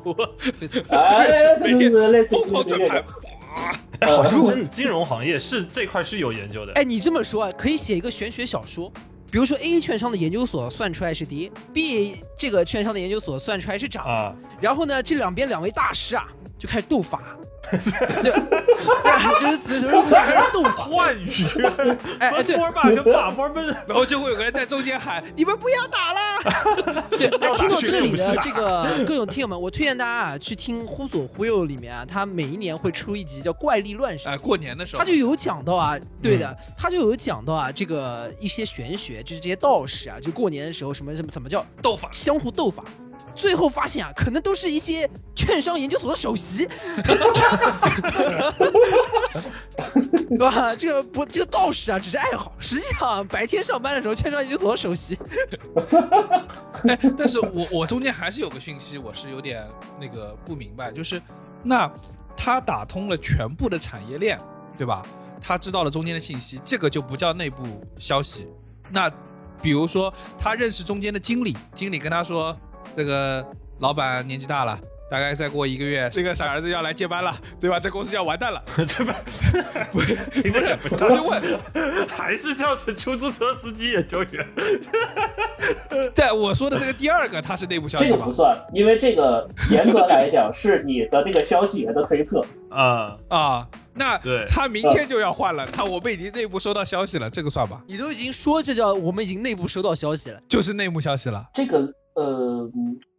哎，对对对，类似疯狂转盘。好像真金融行业是这块是有研究的。哎，你这么说啊，可以写一个玄学小说，比如说 A 券商的研究所算出来是跌，B 这个券商的研究所算出来是涨啊，然后呢，这两边两位大师啊就开始斗法。对，就是就是算是斗换语，哎，对，波把就打波们，然后就会有个人在中间喊：“你们不要打了。”对，那，听到这里的这个各种听友们，我推荐大家啊去听《忽左忽右》里面啊，他每一年会出一集叫《怪力乱神》。哎，过年的时候他就有讲到啊，对的，他就有讲到啊，这个一些玄学，就是这些道士啊，就过年的时候什么什么怎么叫斗法，相互斗法。最后发现啊，可能都是一些券商研究所的首席，对吧？这个不，这个道士啊，只是爱好，实际上白天上班的时候，券商研究所首席。但是我我中间还是有个讯息，我是有点那个不明白，就是那他打通了全部的产业链，对吧？他知道了中间的信息，这个就不叫内部消息。那比如说他认识中间的经理，经理跟他说。这个老板年纪大了，大概再过一个月，这个傻儿子要来接班了，对吧？这公司要完蛋了，这不 不是听着不像，还是像是出租车司机研究员。对，我说的这个第二个，他是内部消息这个不算，因为这个严格来讲是你的那个消息源的推测啊啊。那对，他明天就要换了，他我们已经内部收到消息了，这个算吧？你都已经说这叫我们已经内部收到消息了，就是内幕消息了，这个。呃，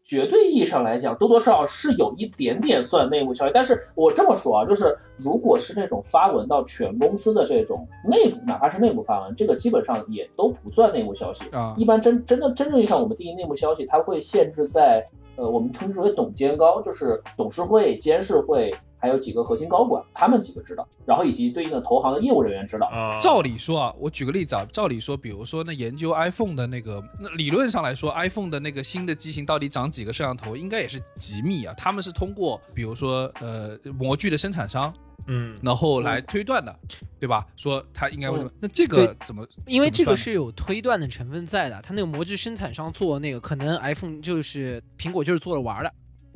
绝对意义上来讲，多多少少是有一点点算内幕消息。但是我这么说啊，就是如果是那种发文到全公司的这种内部，哪怕是内部发文，这个基本上也都不算内幕消息啊。一般真真的真正意义上我们定义内幕消息，它会限制在呃，我们称之为董监高，就是董事会、监事会。还有几个核心高管，他们几个知道，然后以及对应的投行的业务人员知道。照理说啊，我举个例子啊，照理说，比如说那研究 iPhone 的那个，那理论上来说，iPhone 的那个新的机型到底长几个摄像头，应该也是极密啊。他们是通过，比如说呃模具的生产商，嗯，然后来推断的，对吧？说他应该会什么？那这个怎么？因为这个是有推断的成分在的，他那个模具生产商做那个，可能 iPhone 就是苹果就是做着玩的。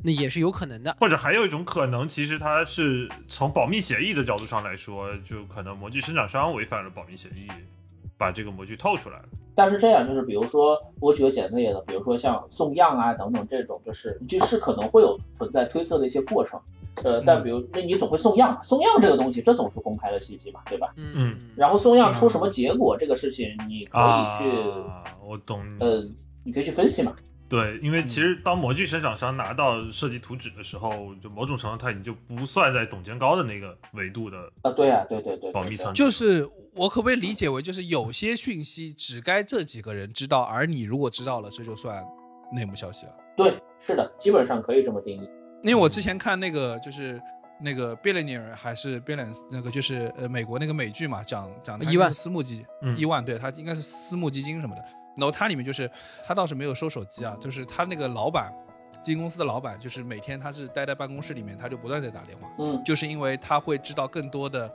那也是有可能的，或者还有一种可能，其实它是从保密协议的角度上来说，就可能模具生产商违反了保密协议，把这个模具透出来了。但是这样就是，比如说我举个简单的，比如说像送样啊等等这种，就是就是可能会有存在推测的一些过程。呃，但比如那你总会送样，送样这个东西，这总是公开的信息嘛，对吧？嗯。然后送样出什么结果，这个事情你可以去，我懂。呃，你可以去分析嘛。对，因为其实当模具生产商拿到设计图纸的时候，就某种程度它已经就不算在董监高的那个维度的啊，对啊，对对对，保密层。就是我可不可以理解为，就是有些讯息只该这几个人知道，而你如果知道了，这就算内幕消息了？对，是的，基本上可以这么定义。因为我之前看那个就是那个 billionaire 还是 billions 那个就是呃美国那个美剧嘛，讲讲的伊万私募基金，嗯亿万对，他应该是私募基金什么的。然后它里面就是他倒是没有收手机啊，就是他那个老板，基金公司的老板，就是每天他是待在办公室里面，他就不断在打电话，嗯就是因为他会知道更多的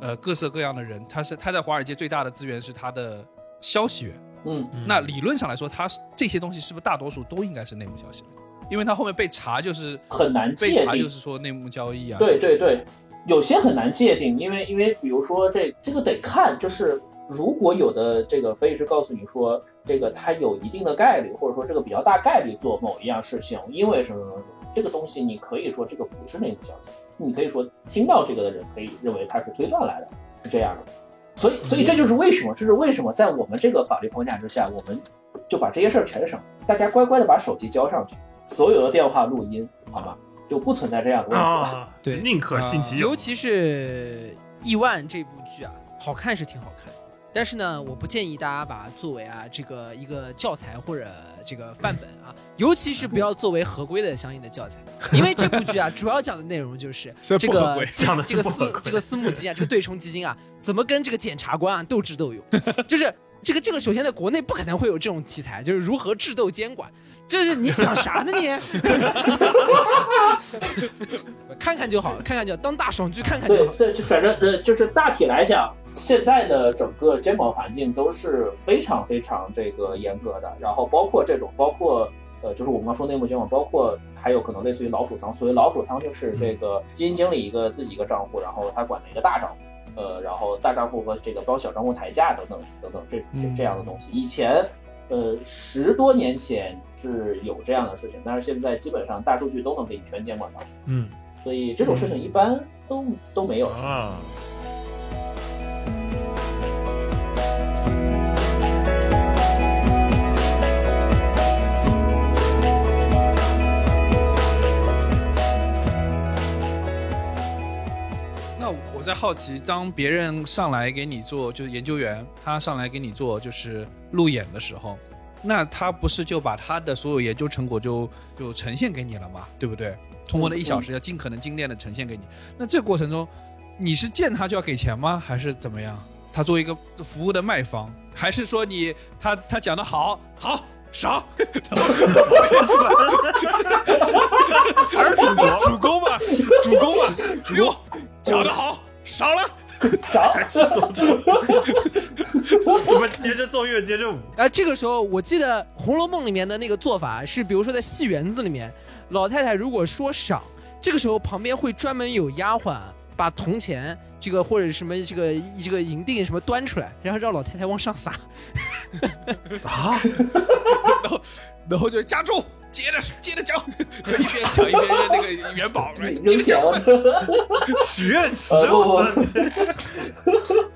呃各色各样的人，他是他在华尔街最大的资源是他的消息源。嗯那理论上来说，他这些东西是不是大多数都应该是内幕消息？因为他后面被查就是很难被查就。是说内幕交易啊。对对对，有些很难界定，因为因为比如说这这个得看，就是如果有的这个分析师告诉你说这个他有一定的概率，或者说这个比较大概率做某一样事情，因为什么什么什么，这个东西你可以说这个不是内幕消息，你可以说听到这个的人可以认为它是推断来的，是这样的。所以所以这就是为什么，这是为什么在我们这个法律框架之下，我们就把这些事儿全省，大家乖乖的把手机交上去，所有的电话录音，好吗？就不存在这样的问题了。啊，对宁可信其有尤。其是《亿万》这部剧啊，好看是挺好看，但是呢，我不建议大家把它作为啊这个一个教材或者这个范本啊，尤其是不要作为合规的相应的教材，因为这部剧啊主要讲的内容就是 这这个 这个私这个私募基金啊，这个对冲基金啊，怎么跟这个检察官啊斗智斗勇，就是这个这个，首先在国内不可能会有这种题材，就是如何智斗监管，这是你想啥呢你？看看就好，看看就，当大爽剧看看就好。对对，就反正呃，就是大体来讲，现在的整个监管环境都是非常非常这个严格的，然后包括这种，包括呃，就是我们刚说内幕监管，包括还有可能类似于老鼠仓，所谓老鼠仓就是这个基金经理一个自己一个账户，然后他管了一个大账户。呃，然后大账户和这个帮小账户抬价等等等等这这这样的东西，以前呃十多年前是有这样的事情，但是现在基本上大数据都能给你全监管到，嗯。所以这种事情一般都都没有。啊，那我在好奇，当别人上来给你做，就是研究员，他上来给你做就是路演的时候，那他不是就把他的所有研究成果就就呈现给你了嘛？对不对？通过那一小时要尽可能精炼的呈现给你。那这个过程中，你是见他就要给钱吗？还是怎么样？他作为一个服务的卖方，还是说你他他讲的好好少，还是主角，主攻吧，主攻吧，主攻，讲的好少了。啥？还是主角。我们接着奏乐，接着舞。啊，这个时候我记得《红楼梦》里面的那个做法是，比如说在戏园子里面，老太太如果说赏，这个时候旁边会专门有丫鬟把铜钱这个或者什么这个这个银锭什么端出来，然后让老太太往上撒。啊，然后然后就加重，接着接着讲，一边讲一边扔那个元宝，扔钱了。许愿池，呃不不我！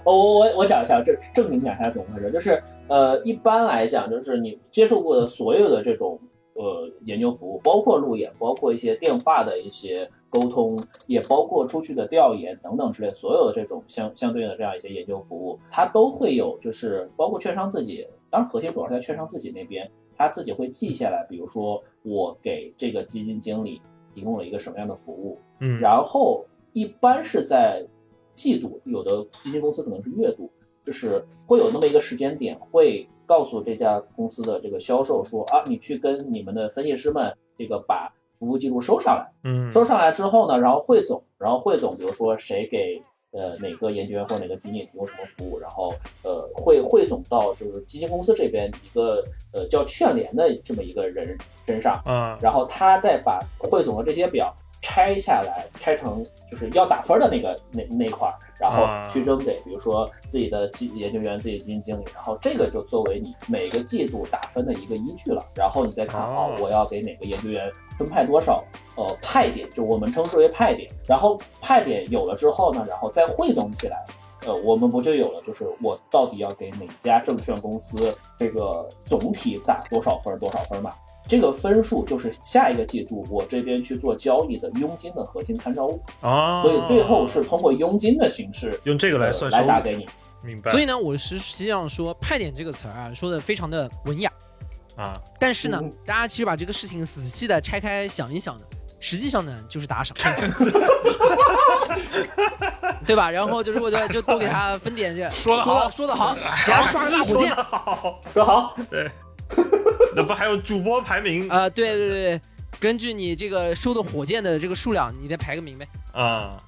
我我我我讲一下，这正经讲一下怎么回事，就是呃，一般来讲，就是你接受过的所有的这种呃研究服务，包括路演，包括一些电话的一些沟通，也包括出去的调研等等之类，所有的这种相相对应的这样一些研究服务，它都会有，就是包括券商自己，当然核心主要是在券商自己那边，他自己会记下来，比如说我给这个基金经理提供了一个什么样的服务，嗯，然后一般是在季度，有的基金公司可能是月度，就是会有那么一个时间点，会告诉这家公司的这个销售说啊，你去跟你们的分析师们这个把服务记录收上来，嗯。收上来之后呢，然后汇总，然后汇总，比如说谁给呃哪个研究员或者哪个基金提供什么服务，然后呃汇汇总到就是基金公司这边一个呃叫劝联的这么一个人身上，嗯，然后他再把汇总的这些表拆下来，拆成就是要打分的那个那那块儿，然后啊去扔给比如说自己的基研究员、自己的基金经理，然后这个就作为你每个季度打分的一个依据了。然后你再看，哦哦，我要给哪个研究员分派多少呃派点，就我们称之为派点。然后派点有了之后呢，然后再汇总起来。呃，我们不就有了，就是我到底要给哪家证券公司这个总体打多少分多少分嘛？这个分数就是下一个季度我这边去做交易的佣金的核心参照物，啊，所以最后是通过佣金的形式用这个来来打给你。明白？所以呢，我是实际上说“派点”这个词儿啊，说的非常的文雅，啊，但是呢嗯，大家其实把这个事情仔细的拆开想一想呢，实际上呢就是打赏，对吧？然后就如果就，就多给他分点这，说的好，说的好，给他刷个大火箭，说好，对，那不还有主播排名？啊？对对对对，根据你这个收的火箭的这个数量，你再排个名呗。啊，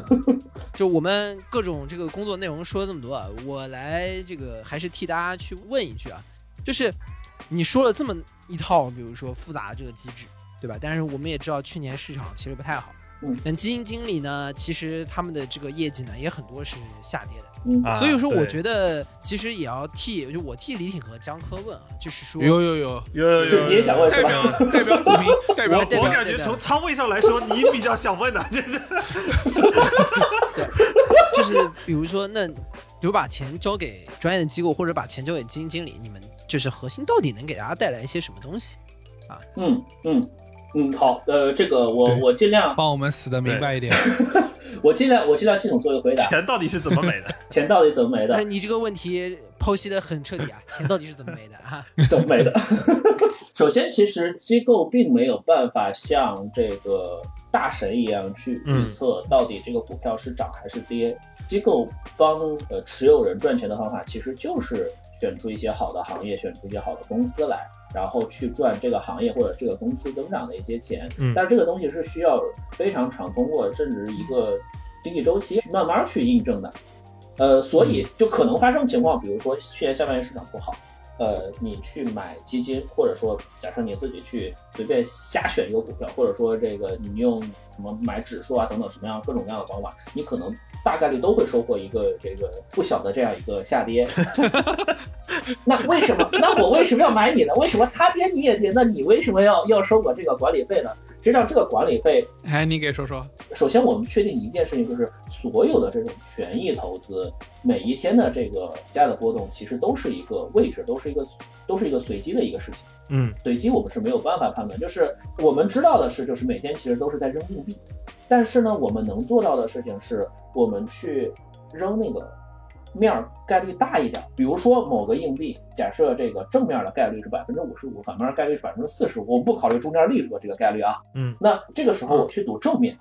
就我们各种这个工作内容说了这么多啊，我来这个还是替大家去问一句啊，就是你说了这么一套，比如说复杂的这个机制。对吧？但是我们也知道，去年市场其实不太好。嗯，那基金经理呢，其实他们的这个业绩呢，也很多是下跌的。嗯，所以说，我觉得其实也要替，就我替李挺和江科问啊，就是说，有有有有有有，你也想问代表代表股民，代表我感觉从仓位上来说，你比较想问的，就是，对，就是比如说，那比如把钱交给专业的机构，或者把钱交给基金经理，你们就是核心到底能给大家带来一些什么东西啊？嗯嗯。嗯，好，呃，这个我我尽量帮我们死的明白一点。我尽量我尽量系统做一个回答。钱到底是怎么没的？钱到底怎么没的？你这个问题剖析的很彻底啊！钱到底是怎么没的？啊，怎么没的？首先，其实机构并没有办法像这个大神一样去预测到底这个股票是涨还是跌。机构帮呃持有人赚钱的方法，其实就是选出一些好的行业，选出一些好的公司来。然后去赚这个行业或者这个公司增长的一些钱，嗯，但是这个东西是需要非常长，通过甚至一个经济周期去慢慢去印证的，呃，所以就可能发生情况，比如说去年下半年市场不好。呃，你去买基金，或者说假设你自己去随便瞎选一个股票，或者说这个你用什么买指数啊等等什么样各种各样的方法，你可能大概率都会收获一个这个不小的这样一个下跌。那为什么？那我为什么要买你呢？为什么他跌你也跌？那你为什么要要收我这个管理费呢？实际上，这个管理费，哎，你给说说。首先，我们确定一件事情，就是所有的这种权益投资，每一天的这个价的波动，其实都是一个位置，都是一个，都是一个随机的一个事情。嗯，随机我们是没有办法判断。就是我们知道的是，就是每天其实都是在扔硬币，但是呢，我们能做到的事情是，我们去扔那个。面概率大一点，比如说某个硬币，假设这个正面的概率是百分之五十五，反面概率是百分之四十五，我不考虑中间利润这个概率啊。嗯，那这个时候我去赌正面，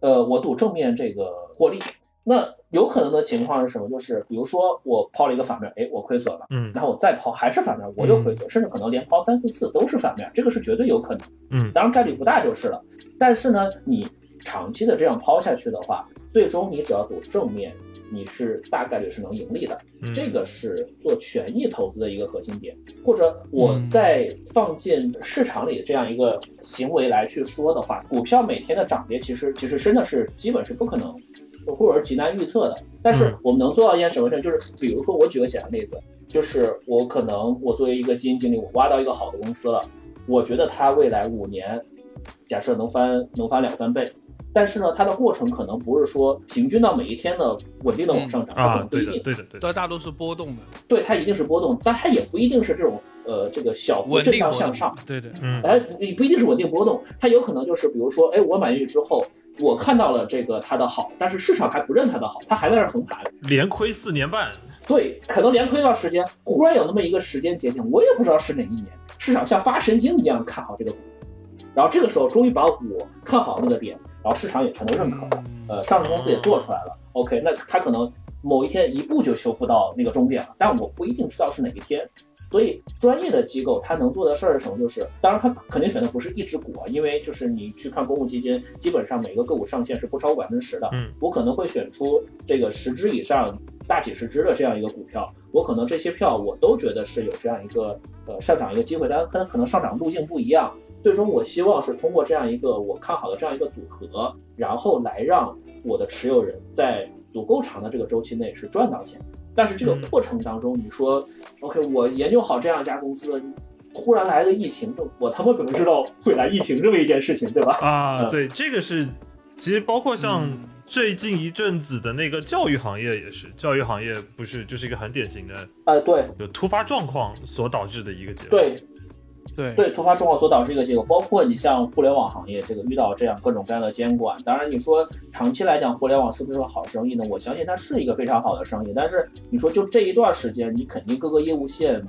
呃，我赌正面这个获利，那有可能的情况是什么？就是比如说我抛了一个反面，哎，我亏损了，嗯，然后我再抛还是反面，我就亏损，甚至可能连抛三四次都是反面，这个是绝对有可能。嗯，当然概率不大就是了。但是呢，你长期的这样抛下去的话，最终你只要赌正面。你是大概率是能盈利的，这个是做权益投资的一个核心点。或者我在放进市场里这样一个行为来去说的话，股票每天的涨跌其实其实真的是基本是不可能，或者是极难预测的。但是我们能做到一件什么事？就是比如说我举个简单例子，就是我可能我作为一个基金经理，我挖到一个好的公司了，我觉得它未来五年，假设能翻能翻两三倍。但是呢，它的过程可能不是说平均到每一天的稳定的往上涨，它可能不一定。对的，对的，大多是波动的。对，它一定是波动，但它也不一定是这种呃这个小幅震荡向上。对对，嗯，哎，你不一定是稳定波动，它有可能就是比如说，哎，我买进去之后，我看到了这个它的好，但是市场还不认它的好，它还在那横盘，连亏四年半。对，可能连亏一段时间，忽然有那么一个时间节点，我也不知道是哪一年，市场像发神经一样看好这个股，然后这个时候终于把我看好那个点。然后市场也全都认可了，呃，上市公司也做出来了。OK，那它可能某一天一步就修复到那个终点了，但我不一定知道是哪一天。所以专业的机构它能做的事儿是什么？就是，当然它肯定选的不是一只股啊，因为就是你去看公募基金，基本上每个个股上限是不超过百分之十的。嗯，我可能会选出这个十只以上、大几十只的这样一个股票，我可能这些票我都觉得是有这样一个呃上涨一个机会，但它可能上涨路径不一样。最终，我希望是通过这样一个我看好的这样一个组合，然后来让我的持有人在足够长的这个周期内是赚到钱。但是这个过程当中，你说，OK，我研究好这样一家公司，忽然来个疫情，我他妈怎么知道会来疫情这么一件事情，对吧？啊，对，这个是，其实包括像最近一阵子的那个教育行业也是，教育行业不是就是一个很典型的，呃，对，有突发状况所导致的一个结果。对。对对，突发状况所导致一个结果，包括你像互联网行业这个遇到这样各种各样的监管。当然，你说长期来讲，互联网是不是个好生意呢？我相信它是一个非常好的生意。但是你说就这一段时间，你肯定各个业务线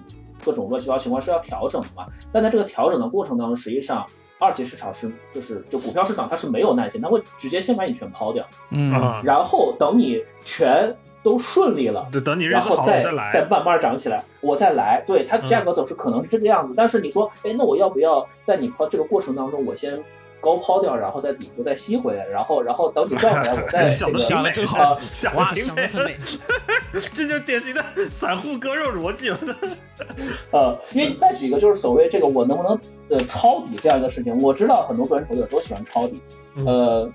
各种乱七八糟情况是要调整的嘛？但在这个调整的过程当中，实际上二级市场是就是就股票市场它是没有耐心，它会直接先把你全抛掉，嗯，然后等你全都顺利了，就等你日然后再子好了再来。再慢慢涨起来，我再来。对它价格走势可能是这个样子，但是你说，哎，那我要不要在你抛这个过程当中，我先高抛掉，然后在底部再吸回来，然后然后等你赚回来，我再 这个想的真好想的挺美。这就典型的散户割肉逻辑。呃，因为再举一个就是所谓这个我能不能呃抄底这样一个事情，我知道很多个人投资者都喜欢抄底。呃，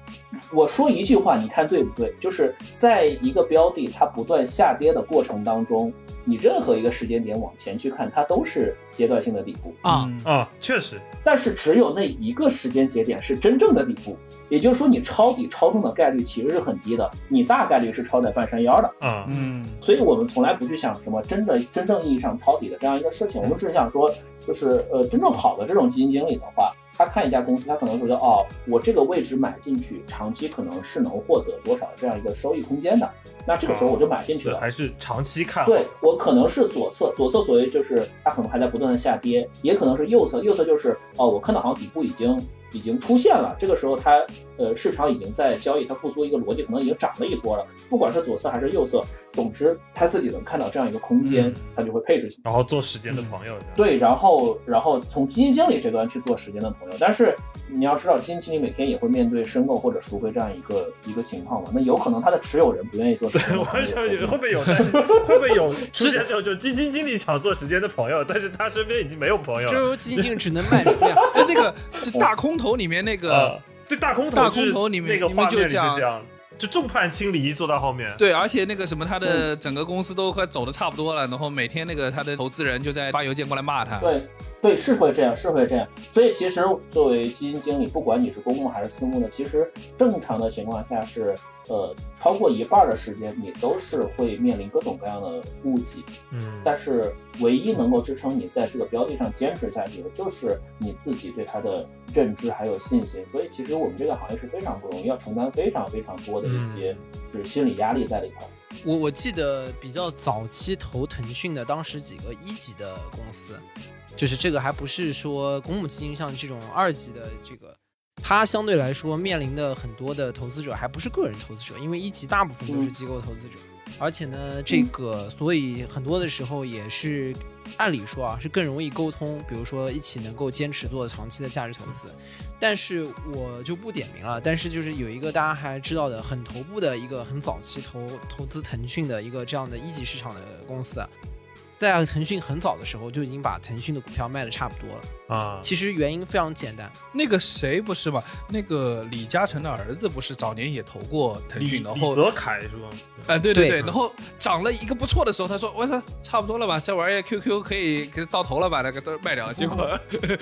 我说一句话，你看对不对？就是在一个标的它不断下跌的过程当中，你任何一个时间点往前去看，它都是阶段性的底部。啊，嗯啊，确实，但是只有那一个时间节点是真正的底部，也就是说你抄底抄中的概率其实是很低的，你大概率是抄在半山腰的。啊，嗯所以我们从来不去想什么真的真正意义上抄底的这样一个事情，我们只是想说，就是呃真正好的这种基金经理的话，他看一家公司，他可能会觉得哦，我这个位置买进去，长期可能是能获得多少这样一个收益空间的，那这个时候我就买进去了。这还是长期看。对我可能是左侧，左侧所谓就是它可能还在不断的下跌，也可能是右侧，右侧就是哦，我看到好像底部已经已经出现了，这个时候它呃市场已经在交易，它复苏一个逻辑可能已经涨了一波了，不管是左侧还是右侧，总之他自己能看到这样一个空间嗯，他就会配置去。然后做时间的朋友。对，然后然后从基金经理这端去做时间的朋友，但是你要知道，基金经理每天也会面对申购或者赎回这样一个一个情况嘛，那有可能他的持有人不愿意做时间对，的我朋友想也会不会有 会不会有 出现就就基金经理想做时间的朋友，但是他身边已经没有朋友了。这时候基金经理只能卖出呀。就那个就大空头里面那个呃，对大空头大空头里面那个画面就这样这样，就众叛亲离坐到后面。对，而且那个什么，他的整个公司都快走的差不多了，然后每天那个他的投资人就在发邮件过来骂他。对对，是会这样，是会这样。所以其实作为基金经理，不管你是公募还是私募呢，其实正常的情况下是，呃，超过一半的时间你都是会面临各种各样的误解。嗯，但是唯一能够支撑你在这个标的上坚持下去的，就是你自己对它的认知还有信心。所以其实我们这个行业是非常不容易，要承担非常非常多的一些就是心理压力在里头。我我记得比较早期投腾讯的，当时几个一级的公司，就是这个还不是说公募基金像这种二级的这个，它相对来说面临的很多的投资者还不是个人投资者，因为一级大部分都是机构投资者，而且呢，这个所以很多的时候也是按理说啊是更容易沟通，比如说一起能够坚持做长期的价值投资。但是我就不点名了，但是就是有一个大家还知道的很头部的一个很早期投投资腾讯的一个这样的一级市场的公司啊，在腾讯很早的时候就已经把腾讯的股票卖的差不多了。啊，其实原因非常简单，那个谁不是嘛？那个李嘉诚的儿子不是早年也投过腾讯，然后李泽楷是吧？啊，对对对对，然后涨了一个不错的时候，他说：“我操，差不多了吧，这玩意儿 QQ 可以给到头了吧？那个都卖掉了。”结果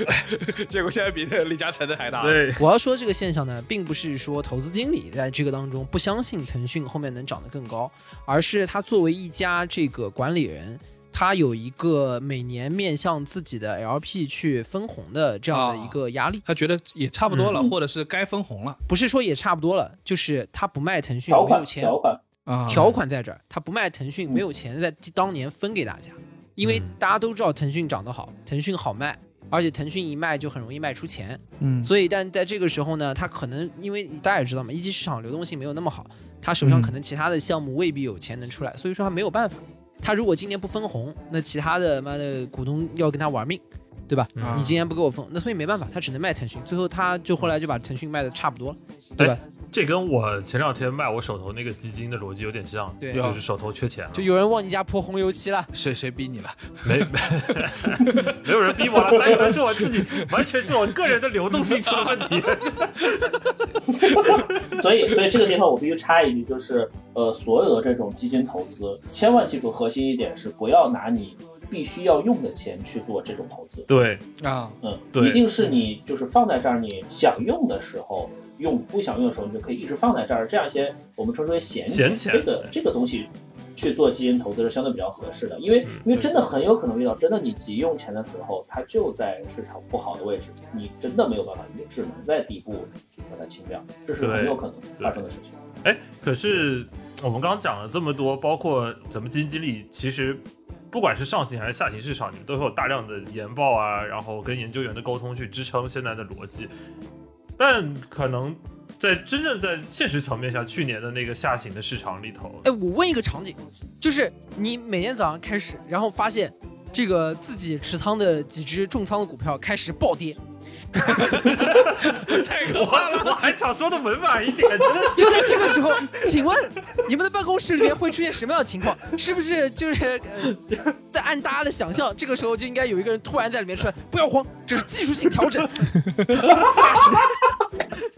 结果现在比那个李嘉诚的还大。，对，我要说这个现象呢，并不是说投资经理在这个当中不相信腾讯后面能涨得更高，而是他作为一家这个管理人，他有一个每年面向自己的 LP 去分红的这样的一个压力，他觉得也差不多了，嗯。或者是该分红了。不是说也差不多了，就是他不卖腾讯没有钱，条款，啊。条款在这儿，他不卖腾讯没有钱在当年分给大家，因为嗯。大家都知道腾讯涨得好，腾讯好卖。而且腾讯一卖就很容易卖出钱，嗯，所以但在这个时候呢，他可能因为大家也知道嘛，一级市场流动性没有那么好，他手上嗯。可能其他的项目未必有钱能出来，所以说他没有办法。他如果今年不分红，那其他的妈的股东要跟他玩命，对吧？嗯你今年不给我分，那所以没办法，他只能卖腾讯。最后他就后来就把腾讯卖的差不多了，对吧？这跟我前两天卖我手头那个基金的逻辑有点像，对就是手头缺钱了，就有人往你家泼红油漆了。谁谁逼你了？没 没有人逼我了，完全是我自己，完全是我个人的流动性出了问题。所以所以这个地方我必须插一句，就是呃，所有的这种基金投资，千万记住核心一点是不要拿你必须要用的钱去做这种投资。对，啊，嗯，对一定是你就是放在这儿，你想用的时候用，不想用的时候你就可以一直放在这儿，这样一些我们称之为闲闲钱这个这个东西去做基金投资是相对比较合适的，因为因为真的很有可能遇到真的你急用钱的时候，它就在市场不好的位置，你真的没有办法，你只能在底部把它清掉，这是很有可能发生的事情。哎，可是我们刚刚讲了这么多，包括咱们基金经理，其实不管是上行还是下行市场，你们都会有大量的研报啊，然后跟研究员的沟通去支撑现在的逻辑。但可能在真正在现实层面下，去年的那个下行的市场里头，哎，我问一个场景，就是你每天早上开始，然后发现这个自己持仓的几只重仓的股票开始暴跌。太可怕了！我还想说的委婉一点，就在这个时候，请问你们的办公室里面会出现什么样的情况？是不是就是呃，按大家的想象，这个时候就应该有一个人突然在里面出来，不要慌，这是技术性调整。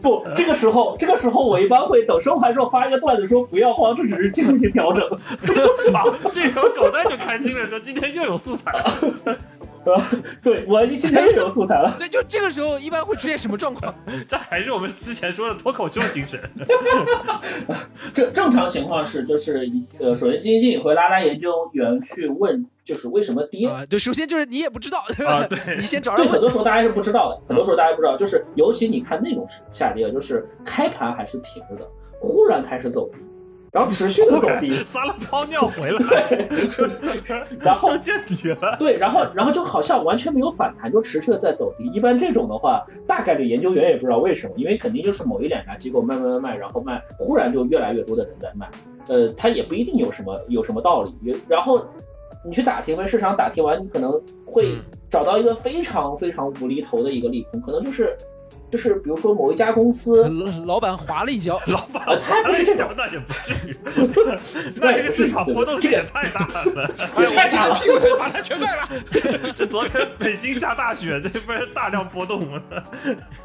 不，这个时候，这个时候我一般会等收盘之后发一个段子，说不要慌，这只是技术性调整。啊，这条狗蛋就开心了，说今天又有素材。对我今天就有素材了。对，就这个时候一般会出现什么状况？这还是我们之前说的脱口秀精神。这正常情况是，就是呃，首先基金经理会拉拉研究员去问，就是为什么跌？对，首先就是你也不知道，啊，对，你先找。对，很多时候大家是不知道的，很多时候大家不知道，就是尤其你看那种下跌，就是开盘还是平着的，忽然开始走低。然后持续的走低，撒了泡尿回来，然后见底了。对，然后然后就好像完全没有反弹，就持续的在走低。一般这种的话，大概率研究员也不知道为什么，因为肯定就是某一两家机构卖卖卖卖，然后卖，忽然就越来越多的人在卖。呃，他也不一定有什么有什么道理。然后你去打听，问市场打听完，你可能会找到一个非常非常无厘头的一个利空，可能就是。就是比如说某一家公司，老板滑了一跤，老板他不是这种，那也不至于。那这个市场波动性也太大了，太大了，把它全卖了。这昨天北京下大雪，这不是大量波动吗？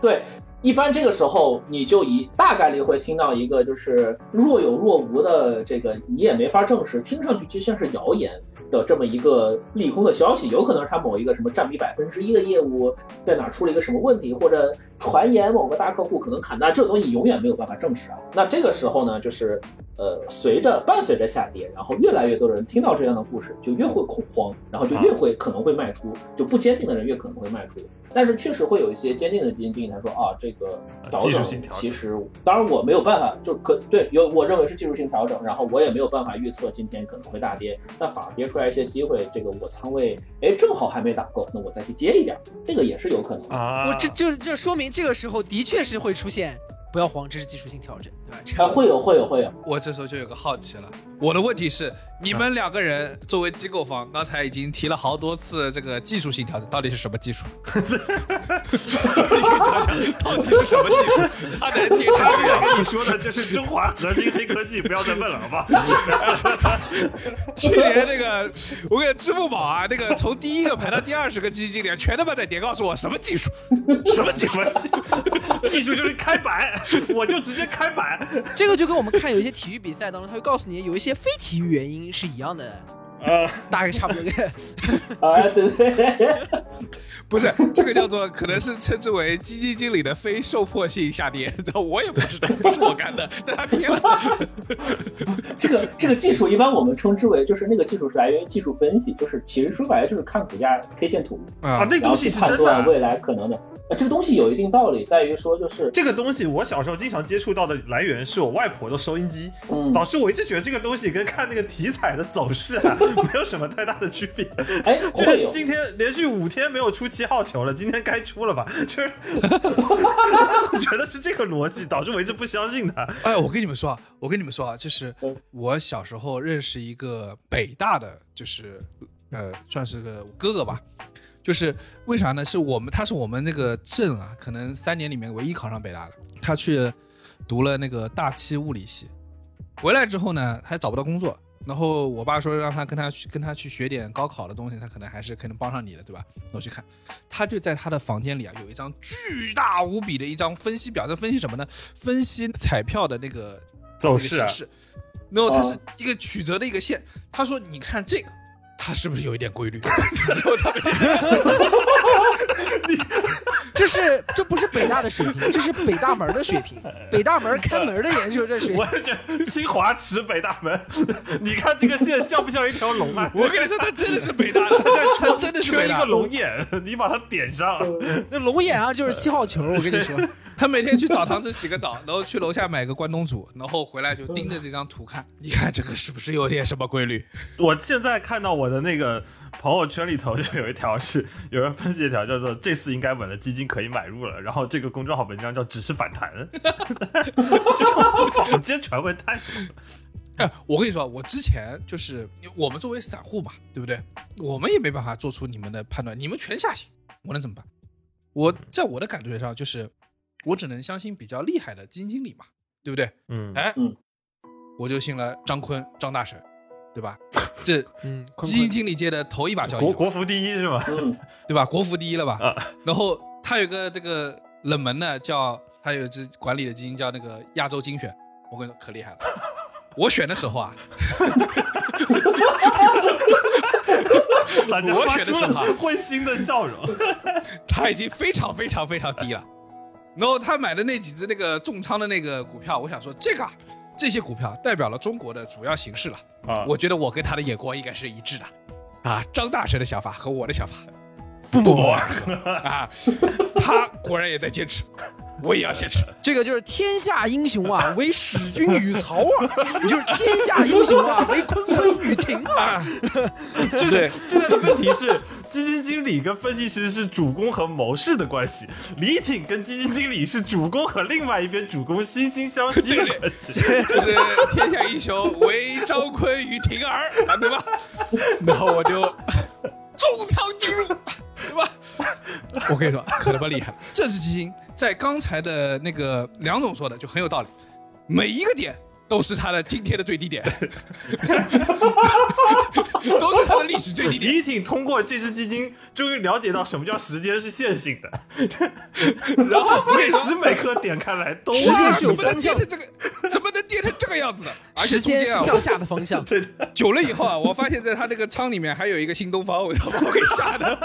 对，一般这个时候你就以大概率会听到一个就是若有若无的这个，你也没法证实，听上去就像是谣言。的这么一个利空的消息，有可能是他某一个什么占比百分之一的业务在哪出了一个什么问题，或者传言某个大客户可能砍单，这个东西永远没有办法证实啊。那这个时候呢，就是呃，随着伴随着下跌，然后越来越多的人听到这样的故事，就越会恐慌，然后就越会可能会卖出，就不坚定的人越可能会卖出。但是确实会有一些坚定的基金经理他说啊，这个调整其实，当然我没有办法，就可对有我认为是技术性调整，然后我也没有办法预测今天可能会大跌，那反而跌出来一些机会，这个我仓位哎正好还没打够，那我再去接一点，这个也是有可能啊。我这就这说明这个时候的确是会出现。不要慌，这是技术性调整，对吧？啊，会有，会有，会有。我这时候就有个好奇了，我的问题是，你们两个人作为机构方，刚才已经提了好多次这个技术性调整，到底是什么技术？你可以讲讲到底是什么技术？他能听他这个跟你说的就是中华核心黑科技，不要再问了，好吧？去年那个，我跟支付宝啊，那个从第一个排到第二十个基金经理，全他妈在点告诉我什么技术？什么技术？技术就是开板。我就直接开板，这个就跟我们看有一些体育比赛当中，他会告诉你有一些非体育原因是一样的，呃，大概差不多。啊，对对，不是这个叫做可能是称之为基金经理的非受迫性下跌，我也不知道，不是我干的，但他跌了。这个这个技术一般我们称之为就是那个技术是来源于技术分析，就是其实说白了就是看股价 K 线图啊，那东西是判断未来可能的。这个东西有一定道理，在于说就是这个东西，我小时候经常接触到的来源是我外婆的收音机，导致我一直觉得这个东西跟看那个体彩的走势啊 没有什么太大的区别。哎，就是今天连续五天没有出七号球了，今天该出了吧？就是我 总觉得是这个逻辑，导致我一直不相信他。哎，我跟你们说啊，我跟你们说啊，就是我小时候认识一个北大的，就是呃，算是个哥哥吧。就是为啥呢？是我们他是我们那个镇啊，可能三年里面唯一考上北大的。他去读了那个大气物理系，回来之后呢，他找不到工作。然后我爸说让他跟他去跟他去学点高考的东西，他可能还是可能帮上你的，对吧？我去看，他就在他的房间里啊，有一张巨大无比的一张分析表，在分析什么呢？分析彩票的那个走势。然后它是一个曲折的一个线。他说：“你看这个。”它是不是有一点规律？这是是这不是北大的水平，这是北大门的水平。北大门开门的研究这水平。我这清华池北大门，你看这个线像不像一条龙啊？我跟你说，它真的是北大的，他真的是北大一个龙眼，你把它点上。那龙眼啊，就是七号球。我跟你说，他每天去澡堂子洗个澡，然后去楼下买个关东煮，然后回来就盯着这张图看。你看这个是不是有点什么规律？我现在看到我的那个朋友圈里头就有一条是有人分析一条叫做“这次应该稳了，基金可以买入了”，然后这个公众号文章叫“只是反弹”，这种坊间传闻太……哎，我跟你说，我之前就是我们作为散户嘛，对不对？我们也没办法做出你们的判断，你们全下行，我能怎么办？我在我的感觉上就是，我只能相信比较厉害的基金经理嘛，对不对？嗯，哎，嗯，我就信了张坤张大神，对吧？这 嗯，基金经理界的头一把交椅，国国服第一是吗？对吧？国服第一了吧？啊，然后他有个这个冷门的叫，他有只管理的基金叫那个亚洲精选，我跟你说可厉害了。我选的时候啊，我选的时候会心的笑容，他已经非常非常非常低了。然后他买的那几只那个重仓的那个股票，我想说这个这些股票代表了中国的主要形势了啊。我觉得我跟他的眼光应该是一致的啊。张大神的想法和我的想法不谋而合啊。他果然也在坚持。我也要坚持，这个就是天下英雄啊，唯使君与曹啊，就是天下英雄啊，唯坤坤与婷啊。对，现在的问题是，基金经理跟分析师是主攻和谋士的关系，李挺跟基金经理是主攻和另外一边主攻惺惺相惜的关系，就是天下英雄唯张坤与婷儿，对吧？然后我就重仓进入，对吧？我跟你说，可他妈厉害，这支基金。在刚才的那个梁总说的就很有道理，每一个点都是他的今天的最低点，都是他的历史最低点。李挺通过这支基金，终于了解到什么叫时间是线性的，然后 每时每刻点开来都是怎么能跌成这个，跌成这个样子的？而且中间是向下的方向。对，久了以后啊，我发现在他那个仓里面还有一个新东方，我操，把我给吓的。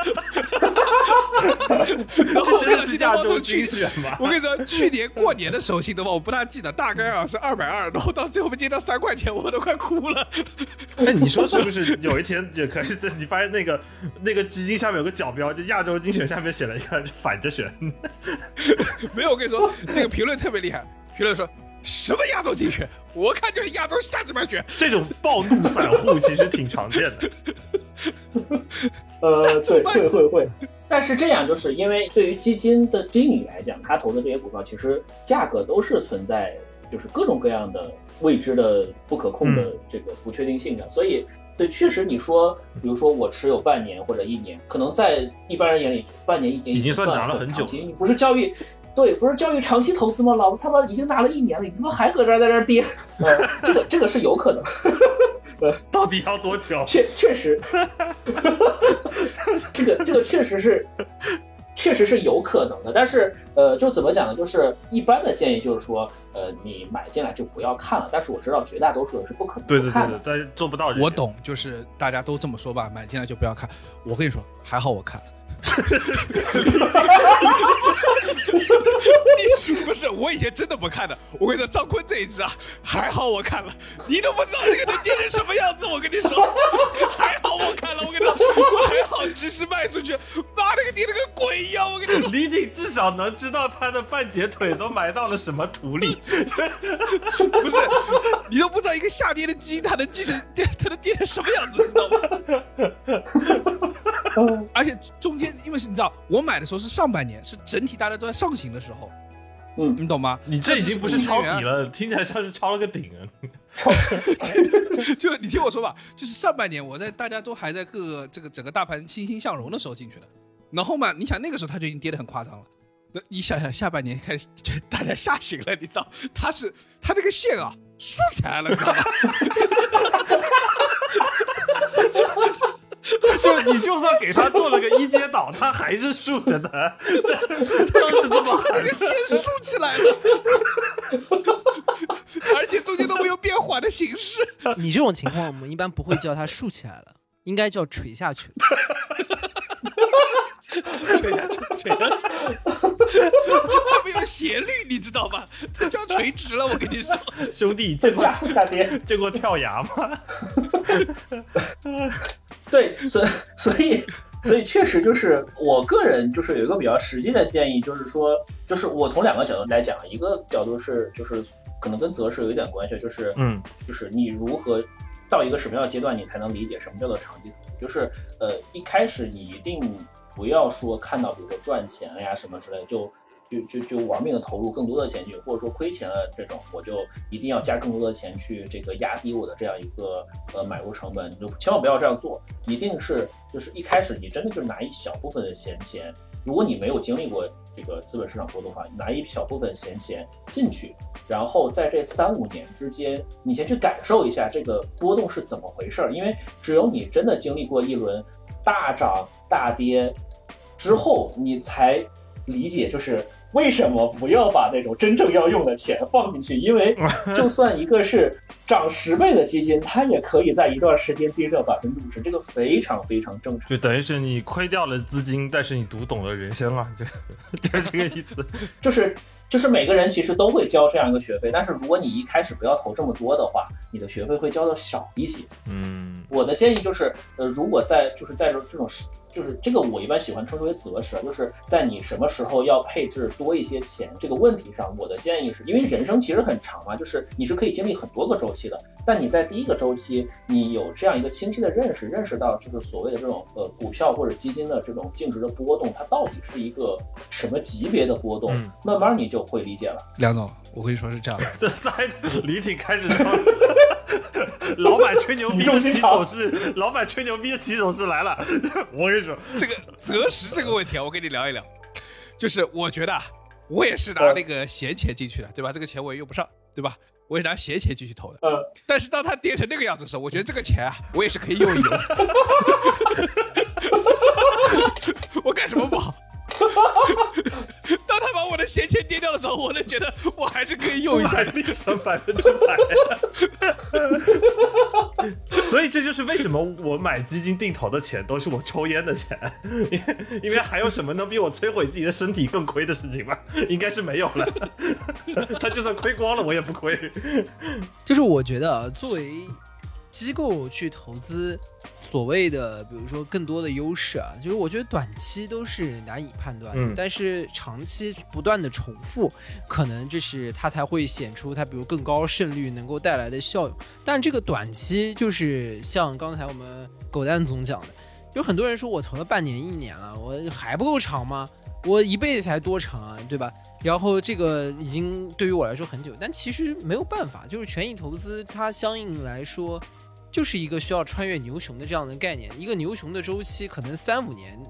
然后这个新东方从去选嘛，我跟你说，去年过年的时候新东方我不大记得，大概啊是二百二，然后到最后被接到三块钱，我都快哭了。那你说是不是有一天也可以？你发现那个那个基金下面有个角标，就亚洲精选下面写了一个反着选。没有，我跟你说，那个评论特别厉害，评论说什么亚洲精选，我看就是亚洲下这边选。这种暴怒散户其实挺常见的。呃，对，会会会。但是这样，就是因为对于基金的经理来讲，他投的这些股票其实价格都是存在，就是各种各样的未知的、不可控的这个不确定性的。所以，对，确实你说，比如说我持有半年或者一年，可能在一般人眼里，半年一年已经算拿了很久。你不是教育，对，不是教育长期投资吗？老子他妈已经拿了一年了，你他妈还搁这儿在这儿跌？这个这个是有可能。到底要多久？确确实，这个这个确实是，确实是有可能的。但是，呃，就怎么讲呢？就是一般的建议就是说，呃，你买进来就不要看了。但是我知道绝大多数人是不可能对对对对，但是做不到。我懂，就是大家都这么说吧，买进来就不要看。我跟你说，还好我看了。不是，我以前真的不看的。我跟你说，张坤这一支啊，还好我看了。你都不知道这个能跌成什么样子，我跟你说，还好我看了。我跟你说，我还好及时卖出去。妈，那个跌的跟鬼一样。我跟你说，李挺至少能知道他的半截腿都埋到了什么土里。不是，你都不知道一个下跌的基因，它能跌成跌，它能跌成什么样子，你知道吗？而且中间，因为是你知道，我买的时候是上半年，是整体大家都在上行的时候，嗯，你懂吗？你这已经不是抄底了，听起来像是抄了个顶啊！就你听我说吧，就是上半年我在大家都还在各个这个整个大盘欣欣向荣的时候进去的，然后嘛，你想那个时候它就已经跌得很夸张了，那你想想下半年开始就大家下行了，你知道，它是它那个线啊竖起来了，你知道吗？就你就算给他做了个一阶倒，他还是竖着的，这就是这么 狠，先竖起来了，而且中间都没有变缓的形式。你这种情况，我们一般不会叫它竖起来了，应该叫垂下去。垂下去，垂下去。斜率，你知道吧？它就要垂直了，我跟你说，兄弟，这加速下跌，见过跳崖吗？对，所以所以所以确实就是我个人就是有一个比较实际的建议，就是说，就是我从两个角度来讲，一个角度是就是可能跟择时有一点关系，就是嗯，就是你如何到一个什么样的阶段，你才能理解什么叫做长期投资，就是呃一开始你一定不要说看到比如说赚钱呀什么之类就。就就就玩命的投入更多的钱去，或者说亏钱了这种，我就一定要加更多的钱去这个压低我的这样一个呃买入成本，你就千万不要这样做。一定是就是一开始你真的就拿一小部分的闲钱，如果你没有经历过这个资本市场波动的话，拿一小部分闲钱进去，然后在这三五年之间，你先去感受一下这个波动是怎么回事儿，因为只有你真的经历过一轮大涨大跌之后，你才。理解就是为什么不要把那种真正要用的钱放进去，因为 就算一个是涨十倍的基金，它也可以在一段时间跌掉百分之五十，这个非常非常正常。就等于是你亏掉了资金，但是你读懂了人生啊，就就是这个意思。就是就是每个人其实都会交这样一个学费，但是如果你一开始不要投这么多的话，你的学费会交的少一些。嗯，我的建议就是，呃，如果在就是在这这种时。就是这个，我一般喜欢称之为择时，就是在你什么时候要配置多一些钱这个问题上，我的建议是，因为人生其实很长嘛，就是你是可以经历很多个周期的，但你在第一个周期，你有这样一个清晰的认识，认识到就是所谓的这种呃股票或者基金的这种净值的波动，它到底是一个什么级别的波动，慢慢你就会理解了。梁总，我跟你说是这样的，这三李挺开始。老板吹牛逼的起手式，老板吹牛逼的起手式来了。我跟你说，这个择时这个问题啊，我跟你聊一聊。就是我觉得啊，我也是拿那个闲钱进去的，对吧？这个钱我也用不上，对吧？我也拿闲钱进去投的。嗯。但是当他跌成那个样子的时候，我觉得这个钱啊，我也是可以用一用。我干什么不好？当他把我的闲钱跌掉的时候，我就觉得我还是可以用一下，利润百分之百。所以这就是为什么我买基金定投的钱都是我抽烟的钱，因 为因为还有什么能比我摧毁自己的身体更亏的事情吗？应该是没有了。他就算亏光了，我也不亏。就是我觉得作为。机构去投资，所谓的比如说更多的优势啊，就是我觉得短期都是难以判断，但是长期不断的重复，可能这是它才会显出它比如更高胜率能够带来的效用。但这个短期就是像刚才我们狗蛋总讲的，有很多人说我投了半年一年了，我还不够长吗？我一辈子才多长啊，对吧？然后这个已经对于我来说很久，但其实没有办法，就是权益投资它相应来说。就是一个需要穿越牛熊的这样的概念，一个牛熊的周期可能三五年，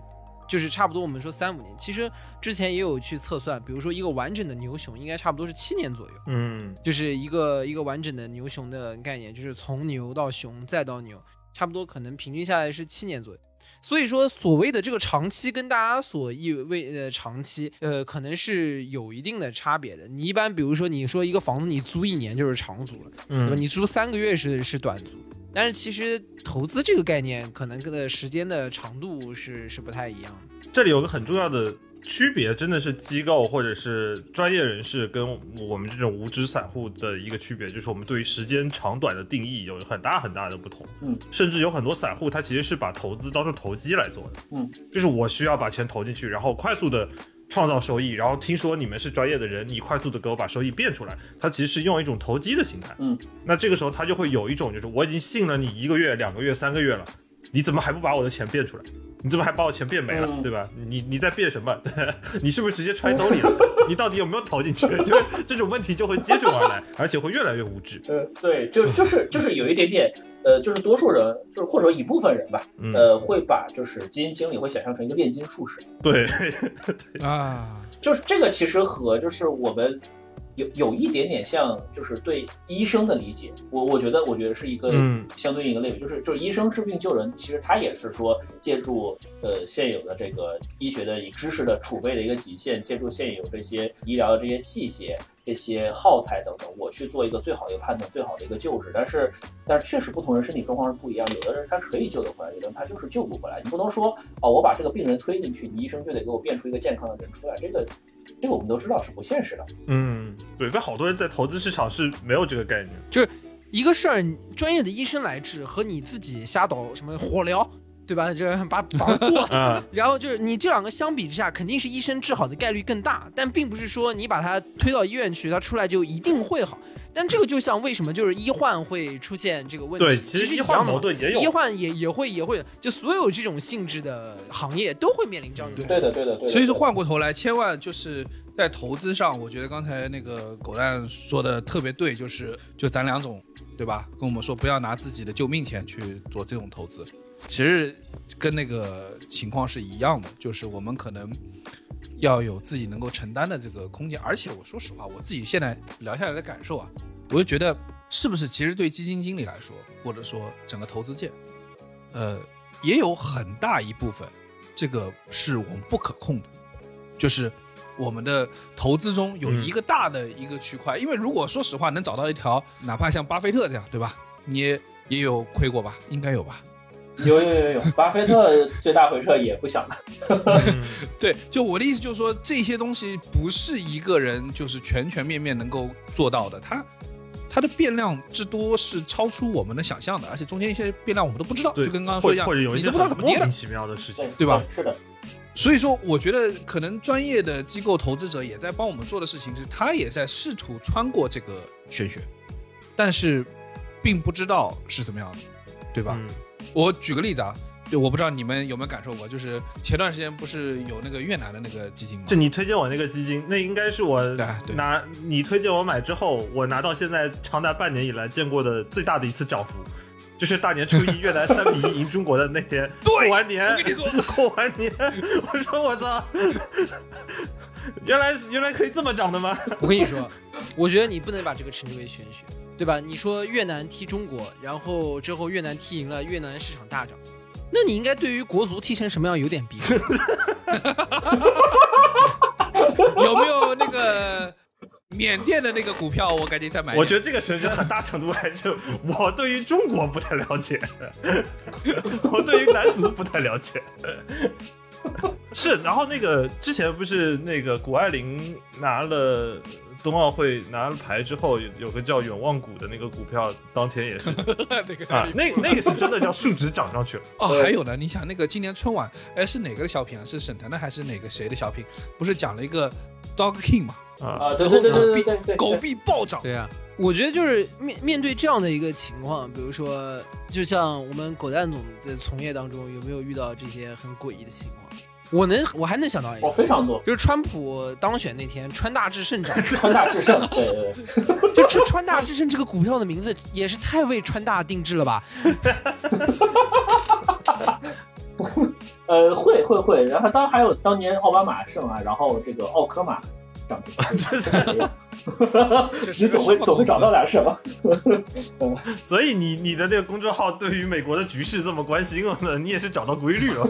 就是差不多。我们说三五年，其实之前也有去测算，比如说一个完整的牛熊应该差不多是七年左右。嗯，就是一个一个完整的牛熊的概念，就是从牛到熊再到牛，差不多可能平均下来是七年左右。所以说，所谓的这个长期跟大家所意味的长期，呃，可能是有一定的差别的。你一般比如说，你说一个房子你租一年就是长租了，对吧？你租三个月是是短租，但是其实投资这个概念，可能跟的时间的长度是是不太一样的。这里有个很重要的。区别真的是机构或者是专业人士跟我们这种无知散户的一个区别，就是我们对于时间长短的定义有很大很大的不同。嗯，甚至有很多散户他其实是把投资当做投机来做的。嗯，就是我需要把钱投进去，然后快速的创造收益，然后听说你们是专业的人，你快速的给我把收益变出来。他其实是用一种投机的心态。嗯，那这个时候他就会有一种就是我已经信了你一个月、两个月、三个月了，你怎么还不把我的钱变出来？你怎么还把我钱变没了，对吧？你你在变什么？你是不是直接揣兜里了？你到底有没有投进去？就是这种问题就会接踵而来，而且会越来越无知。呃，对，就就是就是有一点点，呃，就是多数人，就是或者说一部分人吧，呃，会把就是基金经理会想象成一个炼金术士。对对，啊，就是这个其实和就是我们。有有一点点像，就是对医生的理解，我我觉得，我觉得是一个相对应一个类别，就是就是医生治病救人，其实他也是说借助呃现有的这个医学的知识的储备的一个极限，借助现有这些医疗的这些器械，这些耗材等等，我去做一个最好的一个判断，最好的一个救治。但是，但是确实不同人身体状况是不一样，有的人他可以救得回来，有的人他就是救不回来。你不能说哦，我把这个病人推进去，你医生就得给我变出一个健康的人出来，这个这个我们都知道是不现实的。嗯，对，但好多人在投资市场是没有这个概念，就是一个事儿，专业的医生来治和你自己瞎捣什么火疗。对吧？这把把剁，然后就是你这两个相比之下，肯定是医生治好的概率更大，但并不是说你把他推到医院去，他出来就一定会好。但这个就像为什么就是医患会出现这个问题？对，其实医患矛盾也有，医患也也会也会，就所有这种性质的行业都会面临这样的。对的，对的，对的。所以说换过头来，千万就是在投资上，我觉得刚才那个狗蛋说的特别对，就是就咱两种，对吧？跟我们说不要拿自己的救命钱去做这种投资。其实跟那个情况是一样的，就是我们可能要有自己能够承担的这个空间。而且我说实话，我自己现在聊下来的感受啊，我就觉得是不是其实对基金经理来说，或者说整个投资界，呃，也有很大一部分，这个是我们不可控的，就是我们的投资中有一个大的一个区块。因为如果说实话，能找到一条，哪怕像巴菲特这样，对吧？你也有亏过吧？应该有吧？有有有有，巴菲特最大回撤也不小的。对，就我的意思就是说，这些东西不是一个人就是全全面面能够做到的，它它的变量之多是超出我们的想象的，而且中间一些变量我们都不知道，就跟刚刚说一样，或者有一些不知道怎么跌的奇妙的事情，对吧？是的。所以说，我觉得可能专业的机构投资者也在帮我们做的事情是，他也在试图穿过这个玄学，但是并不知道是怎么样的，对吧？我举个例子啊，就我不知道你们有没有感受过，就是前段时间不是有那个越南的那个基金吗？就你推荐我那个基金，那应该是我拿你推荐我买之后，我拿到现在长达半年以来见过的最大的一次涨幅，就是大年初一越南三比一赢中国的那天 过完年，我跟你说 过完年，我说我操，原来原来可以这么涨的吗？我跟你说，我觉得你不能把这个称之为玄学。对吧？你说越南踢中国，然后之后越南踢赢了，越南市场大涨，那你应该对于国足踢成什么样有点鼻子。有没有那个缅甸的那个股票？我赶紧再买。我觉得这个玄学很大程度还是我对于中国不太了解，我对于男足不太了解。是，然后那个之前不是那个谷爱凌拿了。冬奥会拿了牌之后，有有个叫远望谷的那个股票，当天也是 那个啊，那那个是真的叫数值涨上去了哦。还有呢，你想那个今年春晚，哎，是哪个的小品啊？是沈腾的还是哪个谁的小品？不是讲了一个 Dog King 嘛？啊，对对对对对对，狗币暴涨。对啊，我觉得就是面面对这样的一个情况，比如说，就像我们狗蛋总的从业当中，有没有遇到这些很诡异的情况？我能，我还能想到一个，哦，非常多，就是川普当选那天，川大智胜涨，川大智胜，对对对，就这川大智胜这个股票的名字也是太为川大定制了吧？呃，会会会，然后当然还有当年奥巴马胜啊，然后这个奥科马。长得 你总会总会找到点什么。所以你你的那个公众号对于美国的局势这么关心了呢？你也是找到规律了。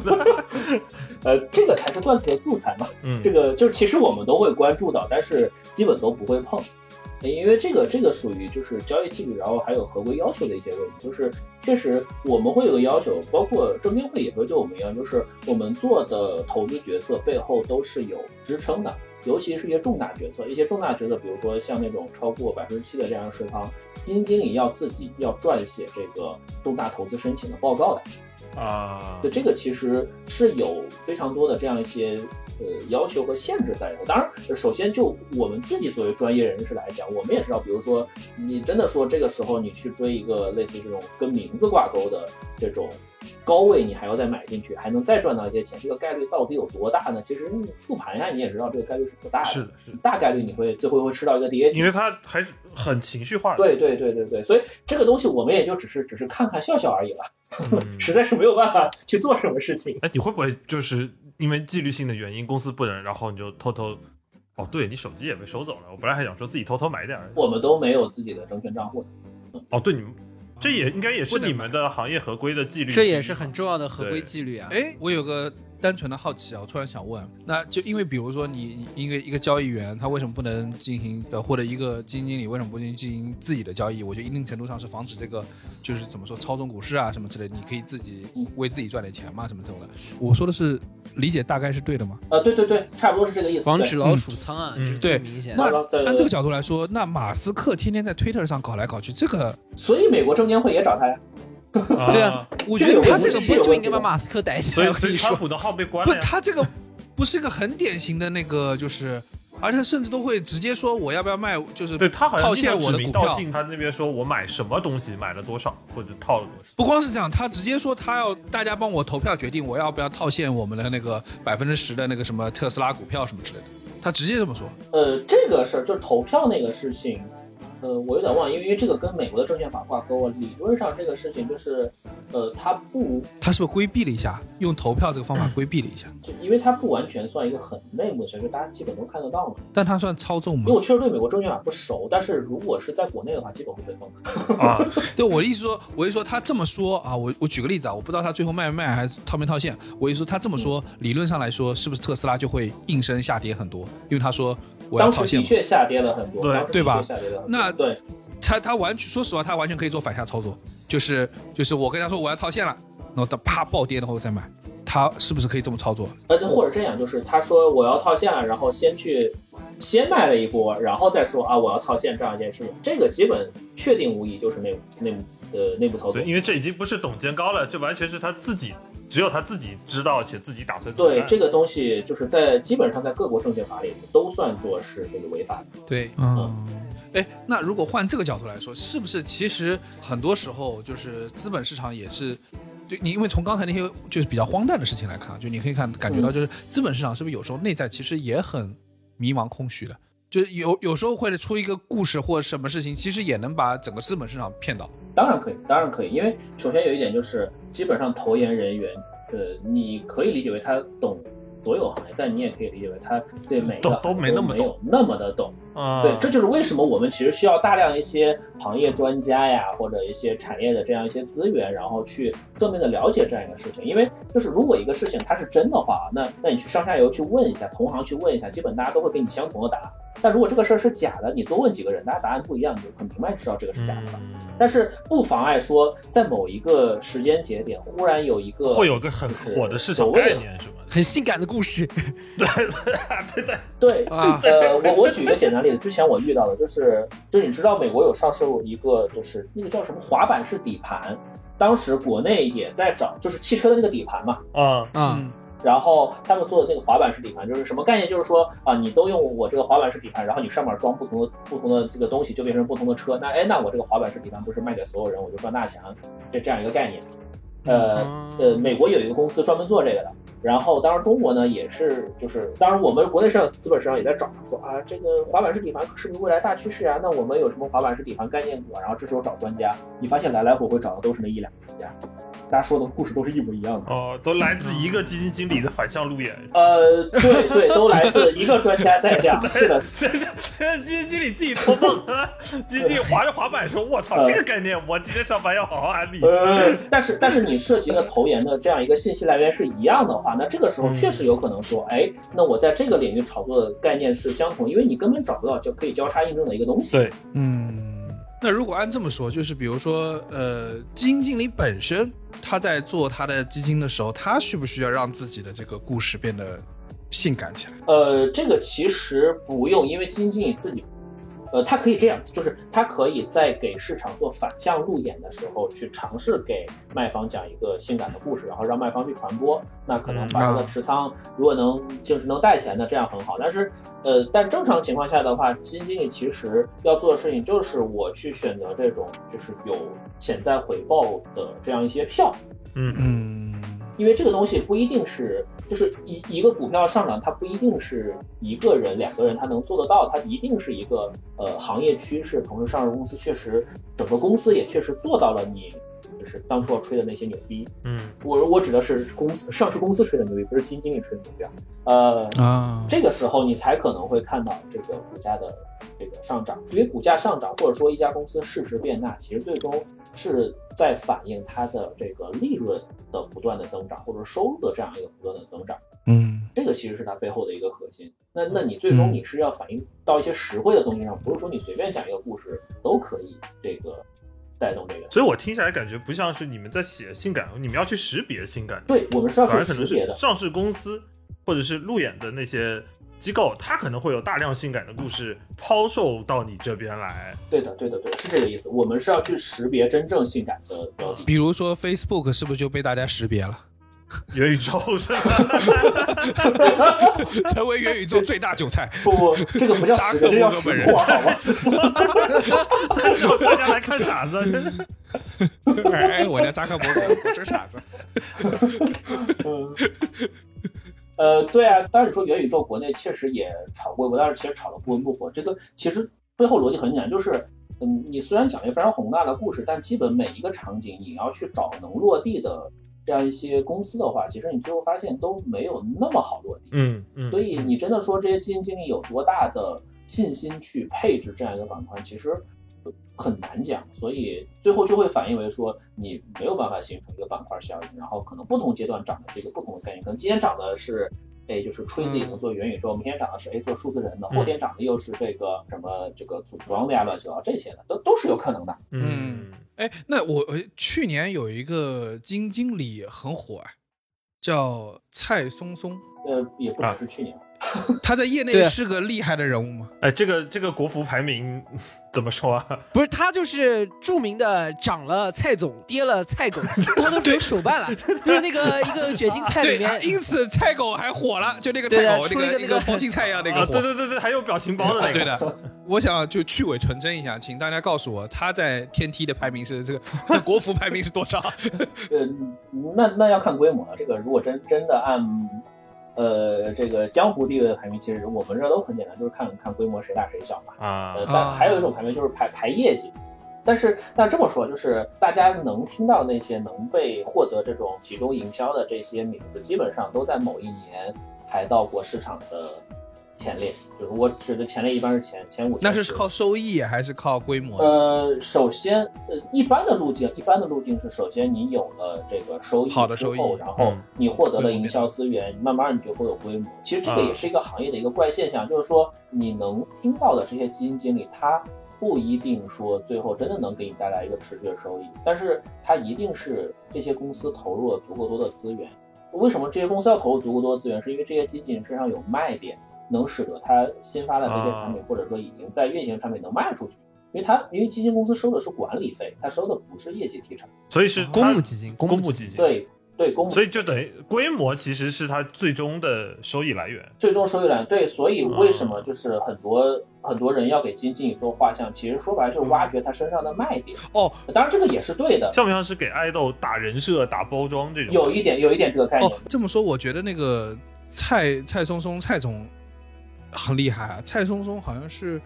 呃，这个才是段子的素材嘛。嗯，这个就是其实我们都会关注到，但是基本都不会碰，因为这个这个属于就是交易纪律，然后还有合规要求的一些问题。就是确实我们会有个要求，包括证监会也会对我们一样，就是我们做的投资决策背后都是有支撑的。尤其是一些重大决策，一些重大决策，比如说像那种超过百分之七的这样的税方，基金经理要自己要撰写这个重大投资申请的报告的啊。就这个其实是有非常多的这样一些呃要求和限制在里头。当然，首先就我们自己作为专业人士来讲，我们也知道，比如说你真的说这个时候你去追一个类似于这种跟名字挂钩的这种。高位你还要再买进去，还能再赚到一些钱，这个概率到底有多大呢？其实复盘一下，你也知道这个概率是不大的。是的，是大概率你会最后会吃到一个跌停，因为它还很情绪化。对对对对对，所以这个东西我们也就只是只是看看笑笑而已了，实在是没有办法去做什么事情。哎，你会不会就是因为纪律性的原因，公司不能，然后你就偷偷？哦，对你手机也被收走了，我本来还想说自己偷偷买点。我们都没有自己的证券账户。哦，对你们。这也应该也是你们的行业合规的纪律，这也是很重要的合规纪律啊！哎，我有个单纯的好奇啊，我突然想问，那就因为比如说你一个一个交易员，他为什么不能进行呃，或者一个基金经理为什么不能进行自己的交易？我觉得一定程度上是防止这个，就是怎么说操纵股市啊什么之类，你可以自己为自己赚点钱嘛，什么这种的。我说的是理解大概是对的吗？呃，对对对，差不多是这个意思。防止老鼠仓啊，嗯对，明显。那按这个角度来说，那马斯克天天在 Twitter 上搞来搞去，这个，所以美国证监会也找他呀。对啊，我觉得他这个不就应该把马斯克逮起来？所以川普的号被关了。不，他这个不是一个很典型的那个，就是，而且甚至都会直接说我要不要卖，就是对他好像套现我的股票。他那边说我买什么东西买了多少，或者套了多少。不光是这样，他直接说他要大家帮我投票决定我要不要套现我们的那个百分之十的那个什么特斯拉股票什么之类的，他直接这么说。呃，这个事儿就是投票那个事情。呃，我有点忘，因为因为这个跟美国的证券法挂钩啊。理论上这个事情就是，呃，它不，它是不是规避了一下，用投票这个方法规避了一下？就因为它不完全算一个很内幕的事，就大家基本都看得到嘛。但它算操纵吗？因为我确实对美国证券法不熟，但是如果是在国内的话，基本会被封。啊，对我的意思说，我一说他这么说啊，我我举个例子啊，我不知道他最后卖没卖，还是套没套现。我一说他这么说，理论上来说，是不是特斯拉就会应声下跌很多？因为他说。当时的确下跌了很多，对对吧？那对，他他完全说实话，他完全可以做反向操作，就是就是我跟他说我要套现了，然后他啪暴跌，然后再买，他是不是可以这么操作？呃，或者这样，就是他说我要套现了，然后先去先卖了一波，然后再说啊我要套现这样一件事情，这个基本确定无疑就是内内部呃内部操作。对，因为这已经不是董监高了，这完全是他自己。只有他自己知道，且自己打算对这个东西，就是在基本上在各国证券法里都算作是这个违法。的。对，嗯，哎，那如果换这个角度来说，是不是其实很多时候就是资本市场也是，对你因为从刚才那些就是比较荒诞的事情来看，就你可以看感觉到，就是资本市场是不是有时候内在其实也很迷茫空虚的，就是有有时候会出一个故事或什么事情，其实也能把整个资本市场骗到。当然可以，当然可以，因为首先有一点就是，基本上投研人员，呃，你可以理解为他懂所有行业，但你也可以理解为他对每个都没那么没有那么的懂。啊，对，这就是为什么我们其实需要大量一些行业专家呀，或者一些产业的这样一些资源，然后去侧面的了解这样一个事情。因为就是如果一个事情它是真的话，那那你去上下游去问一下，同行去问一下，基本大家都会给你相同的答案。但如果这个事儿是假的，你多问几个人，大家答案不一样，你就很明白知道这个是假的了。但是不妨碍说，在某一个时间节点，忽然有一个会有个很火的市场概念，是吗？很性感的故事。对对对对啊！呃，我我举一个简单例子，之前我遇到的就是，就是你知道美国有上市一个，就是那个叫什么滑板式底盘，当时国内也在找，就是汽车的那个底盘嘛。嗯嗯。然后他们做的那个滑板式底盘就是什么概念？就是说啊，你都用我这个滑板式底盘，然后你上面装不同的不同的这个东西，就变成不同的车。那哎，那我这个滑板式底盘不是卖给所有人，我就赚大钱了？这这样一个概念。呃呃，美国有一个公司专门做这个的。然后，当然中国呢也是，就是当然我们国内上资本市场也在找，说啊，这个滑板式底盘是不是未来大趋势啊？那我们有什么滑板式底盘概念股？然后这时候找专家，你发现来来回回找的都是那一两个专家。大家说的故事都是一模一样的哦，都来自一个基金经理的反向路演。呃，对对，都来自一个专家在讲。是的，是是，基金经理自己托梦，基金经理滑着滑板说：“我操，这个概念我今天上班要好好安利。”呃，但是但是你涉及的投研的这样一个信息来源是一样的话，那这个时候确实有可能说，哎，那我在这个领域炒作的概念是相同，因为你根本找不到就可以交叉印证的一个东西。对，嗯。那如果按这么说，就是比如说，呃，基金经理本身他在做他的基金的时候，他需不需要让自己的这个故事变得性感起来？呃，这个其实不用，因为基金经理自己。呃，他可以这样，就是他可以在给市场做反向路演的时候，去尝试给卖方讲一个性感的故事，然后让卖方去传播。那可能把他的持仓如果能就是能带钱的，这样很好。但是，呃，但正常情况下的话，基金经理其实要做的事情就是我去选择这种就是有潜在回报的这样一些票。嗯嗯，因为这个东西不一定是。就是一一个股票上涨，它不一定是一个人、两个人他能做得到，它一定是一个呃行业趋势，同时上市公司确实整个公司也确实做到了你是当初要吹的那些牛逼。嗯，我我指的是公司上市公司吹的牛逼，不是基金经理吹的牛逼啊。呃啊，这个时候你才可能会看到这个股价的这个上涨。因为股价上涨，或者说一家公司市值变大，其实最终是在反映它的这个利润的不断的增长，或者收入的这样一个不断的增长。嗯，这个其实是它背后的一个核心。那那你最终你是要反映到一些实惠的东西上，不是说你随便讲一个故事都可以这个带动这个。所以我听起来感觉不像是你们在写性感，你们要去识别性感。对，我们是要去反而可能识别的。是上市公司或者是路演的那些机构，它可能会有大量性感的故事抛售到你这边来。对的，对的，对，是这个意思。我们是要去识别真正性感的标的。比如说 Facebook 是不是就被大家识别了，元宇宙是吧？成为元宇宙最大韭菜？不不，这个不叫识别，这叫识破，好吗？大家来看傻子。哎，我叫扎克伯格，我是傻子。嗯，呃，对啊，当然你说元宇宙，国内确实也炒过一波，但是其实炒的不温不火。这个其实背后逻辑很简单，就是，嗯，你虽然讲一个非常宏大的故事，但基本每一个场景你要去找能落地的这样一些公司的话，其实你最后发现都没有那么好落地。嗯嗯。所以你真的说这些基金经理有多大的信心去配置这样一个板块，其实很难讲。所以最后就会反映为说，你没有办法形成一个板块效应，然后可能不同阶段涨的这个不同的概念，可能今天涨的是。哎，就是吹自己能做元宇宙，明天涨的是哎做数字人的，后天涨的又是这个什么这个组装的呀，乱七八糟这些的，都都是有可能的。嗯，哎，那我去年有一个基金经理很火啊，叫蔡松松。呃，也不只是去年。他在业内是个厉害的人物吗？哎，这个这个国服排名 怎么说啊？不是，他就是著名的涨了蔡总，跌了蔡狗，他都有手办了，就是那个一个卷心菜里面。因此蔡狗还火了，就那个蔡狗，那个那个包青菜一样那个。对对对对，还有表情包的那个。对的，我想就去伪存真一下，请大家告诉我他在天梯的排名是这个国服排名是多少？呃，那那要看规模了。这个如果真真的按。呃，这个江湖地位的排名，其实我们这都很简单，就是看看规模谁大谁小嘛。啊，呃，但还有一种排名就是排排业绩。但是，但这么说，就是大家能听到那些能被获得这种集中营销的这些名字，基本上都在某一年排到过市场的。前列就是我指的前列，一般是前前五。那是靠收益还是靠规模？呃，首先，呃，一般的路径，一般的路径是，首先你有了这个收益，好的收益，然后你获得了营销资源，慢慢你就会有规模。其实这个也是一个行业的一个怪现象，就是说你能听到的这些基金经理，他不一定说最后真的能给你带来一个持续的收益，但是他一定是这些公司投入了足够多的资源。为什么这些公司要投入足够多的资源？是因为这些基金经理身上有卖点。能使得它新发的这些产品，或者说已经在运行产品能卖出去，因为它因为基金公司收的是管理费，它收的不是业绩提成，所以是公募基金，公募基金，对对公募，所以就等于规模其实是它最终的收益来源，最终收益来源，对，所以为什么就是很多很多人要给基金经理做画像，其实说白了就是挖掘他身上的卖点哦，当然这个也是对的，像不像是给爱豆打人设、打包装这种？有一点有一点这个概念。哦，这么说我觉得那个蔡蔡松松蔡总。很厉害啊！蔡松松好像是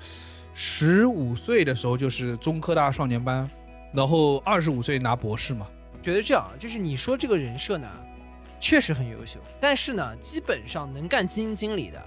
十五岁的时候就是中科大少年班，然后二十五岁拿博士嘛。觉得这样，就是你说这个人设呢，确实很优秀，但是呢，基本上能干基金经理的，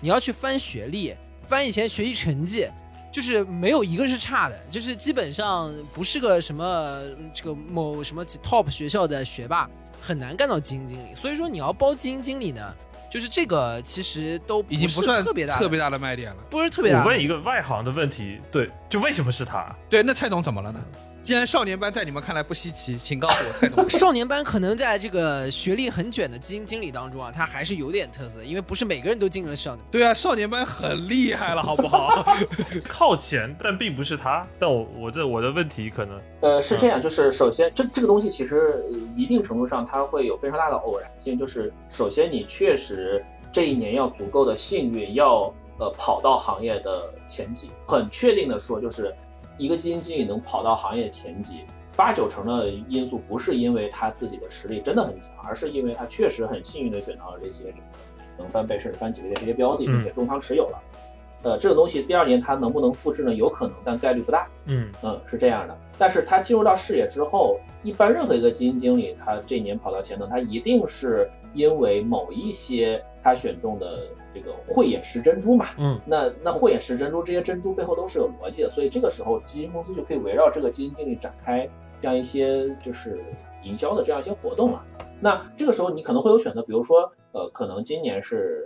你要去翻学历，翻以前学习成绩，就是没有一个是差的，就是基本上不是个什么这个某什么 top 学校的学霸，很难干到基金经理。所以说你要包基金经理呢。就是这个其实都已经不算特别大特别大的卖点了，不是特别大。我问一个外行的问题，对，就为什么是他？对，那蔡总怎么了呢？既然少年班在你们看来不稀奇，请告诉我蔡总。少年班可能在这个学历很卷的基金经理当中啊，他还是有点特色，因为不是每个人都进了少年。对啊，少年班很厉害了，好不好？靠前，但并不是他。但我我这我的问题可能呃是这样，就是首先这这个东西其实一定程度上它会有非常大的偶然性，就是首先你确实这一年要足够的幸运，要呃跑到行业的前几，很确定的说就是。一个基金经理能跑到行业前几，八九成的因素不是因为他自己的实力真的很强，而是因为他确实很幸运的选到了这些能翻倍甚至翻几倍的这些标的，并且重仓持有了。呃，这个东西第二年它能不能复制呢？有可能，但概率不大。嗯嗯，是这样的。但是他进入到视野之后，一般任何一个基金经理，他这一年跑到前头，他一定是因为某一些他选中的这个慧眼识珍珠嘛。嗯，那那慧眼识珍珠，这些珍珠背后都是有逻辑的，所以这个时候基金公司就可以围绕这个基金经理展开这样一些就是营销的这样一些活动了。那这个时候你可能会有选择，比如说，呃，可能今年是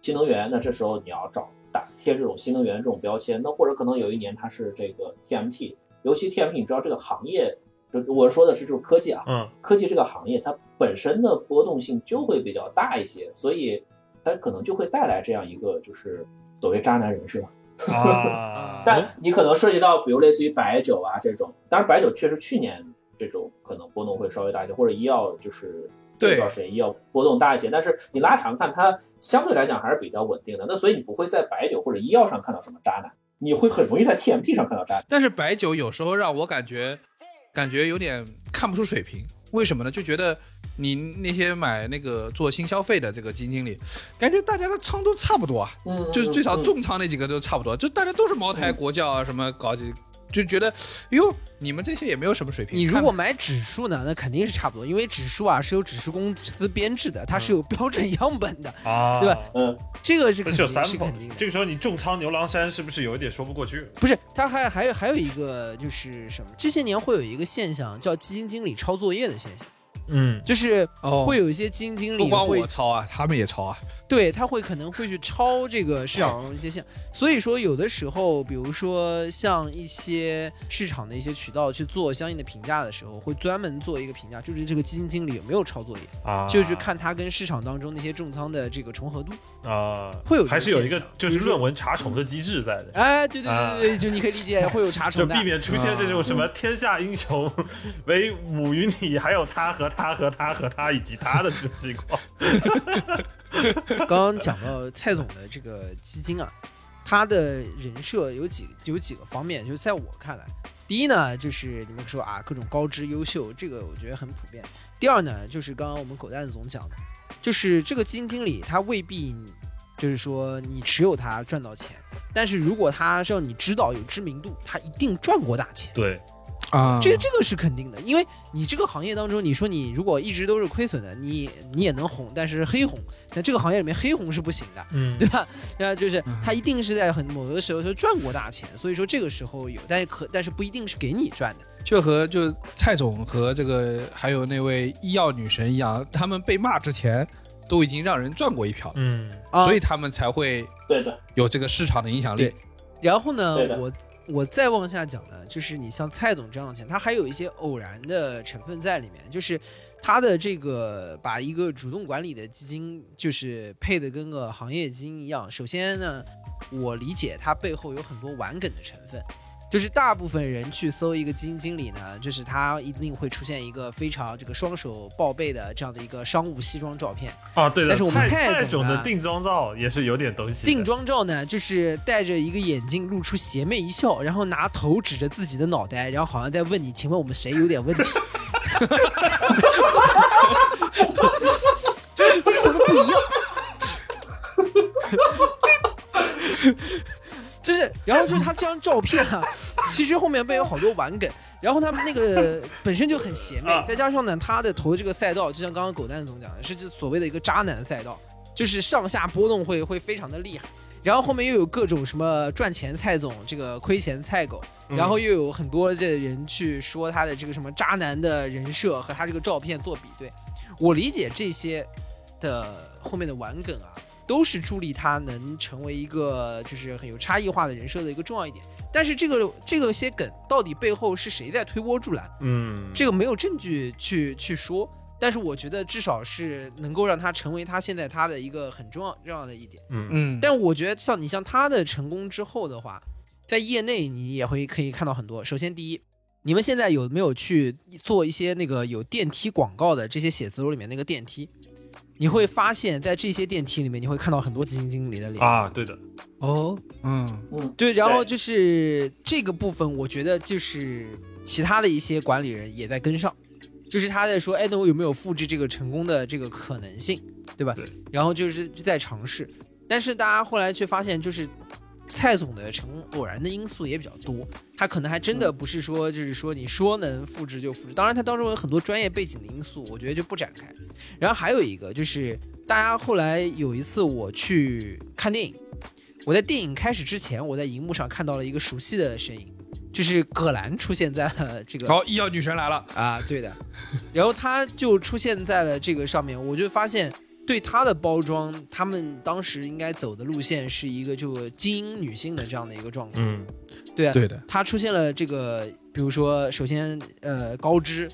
新能源，那这时候你要找打贴这种新能源这种标签，那或者可能有一年它是这个 TMT。尤其 TMT，你知道这个行业，就我说的是这种科技啊，嗯，科技这个行业它本身的波动性就会比较大一些，所以它可能就会带来这样一个就是所谓渣男人设啊。但你可能涉及到，比如类似于白酒啊这种，当然白酒确实去年这种可能波动会稍微大一些，或者医药就是这段时间医药波动大一些，但是你拉长看，它相对来讲还是比较稳定的。那所以你不会在白酒或者医药上看到什么渣男。你会很容易在 TMT 上看到渣男，但是白酒有时候让我感觉，感觉有点看不出水平。为什么呢？就觉得你那些买那个做新消费的这个基金经理，感觉大家的仓都差不多啊，就是最少重仓那几个都差不多，就大家都是茅台、国窖啊什么搞几。就觉得，哟，你们这些也没有什么水平。你如果买指数呢，那肯定是差不多，因为指数啊是由指数公司编制的，它是有标准样本的，啊，对吧？嗯，这个是肯定是肯定的。这个时候你重仓牛郎山是不是有一点说不过去？不是，它还还有还有一个就是什么？这些年会有一个现象叫基金经理抄作业的现象。嗯，就是会有一些基金经理不光我抄啊，他们也抄啊。对他会可能会去抄这个市场上一些线，所以说有的时候，比如说像一些市场的一些渠道去做相应的评价的时候，会专门做一个评价，就是这个基金经理有没有抄作业啊，就是看他跟市场当中那些重仓的这个重合度啊，会有还是有一个就是论文查重的机制在的。哎，对对对对，就你可以理解会有查重，就避免出现这种什么天下英雄唯母于你，还有他和他和他和他以及他的这种情况。刚 刚讲到蔡总的这个基金啊，他的人设有几有几个方面，就是在我看来，第一呢，就是你们说啊各种高知优秀，这个我觉得很普遍。第二呢，就是刚刚我们狗蛋子总讲的，就是这个基金经理他未必就是说你持有他赚到钱，但是如果他是要你知道有知名度，他一定赚过大钱。对。啊，这个这个是肯定的，因为你这个行业当中，你说你如果一直都是亏损的，你你也能红，但是黑红，那这个行业里面黑红是不行的，嗯，对吧？那 就是他一定是在很某个时候是赚过大钱，所以说这个时候有，但是可但是不一定是给你赚的，就和就蔡总和这个还有那位医药女神一样，他们被骂之前都已经让人赚过一票，嗯，所以他们才会对的。有这个市场的影响力。然后呢，我。我再往下讲呢，就是你像蔡总这样的钱，他还有一些偶然的成分在里面，就是他的这个把一个主动管理的基金，就是配的跟个行业基金一样。首先呢，我理解它背后有很多玩梗的成分。就是大部分人去搜一个基金经理呢，就是他一定会出现一个非常这个双手抱背的这样的一个商务西装照片啊，对的。但是我们蔡总的定妆照也是有点东西。定妆照呢，就是戴着一个眼镜，露出邪魅一笑，然后拿头指着自己的脑袋，然后好像在问你，请问我们谁有点问题？非常的不一样。就是，然后就是他这张照片啊，其实后面背有好多玩梗，然后他们那个本身就很邪魅，再加上呢，他的投这个赛道，就像刚刚狗蛋总讲的，是这所谓的一个渣男赛道，就是上下波动会会非常的厉害，然后后面又有各种什么赚钱蔡总，这个亏钱蔡狗，然后又有很多的人去说他的这个什么渣男的人设和他这个照片做比对，我理解这些的后面的玩梗啊。都是助力他能成为一个就是很有差异化的人设的一个重要一点，但是这个这个些梗到底背后是谁在推波助澜？嗯，这个没有证据去去说，但是我觉得至少是能够让他成为他现在他的一个很重要重要的一点。嗯嗯，但我觉得像你像他的成功之后的话，在业内你也会可以看到很多。首先第一，你们现在有没有去做一些那个有电梯广告的这些写字楼里面那个电梯？你会发现在这些电梯里面，你会看到很多基金经理的脸。啊，对的，哦，嗯。嗯，对，然后就是这个部分，我觉得就是其他的一些管理人也在跟上，就是他在说，哎，那我有没有复制这个成功的这个可能性，对吧？对，然后就是在尝试，但是大家后来却发现，就是蔡总的成偶然的因素也比较多，他可能还真的不是说就是说你说能复制就复制，当然他当中有很多专业背景的因素，我觉得就不展开。然后还有一个就是大家后来有一次我去看电影，我在电影开始之前，我在荧幕上看到了一个熟悉的身影，就是葛兰出现在了这个好医药女神来了啊，对的，然后她就出现在了这个上面，我就发现。对它的包装，他们当时应该走的路线是一个就精英女性的这样的一个状况。嗯，对啊，对的。它出现了这个，比如说，首先呃高知，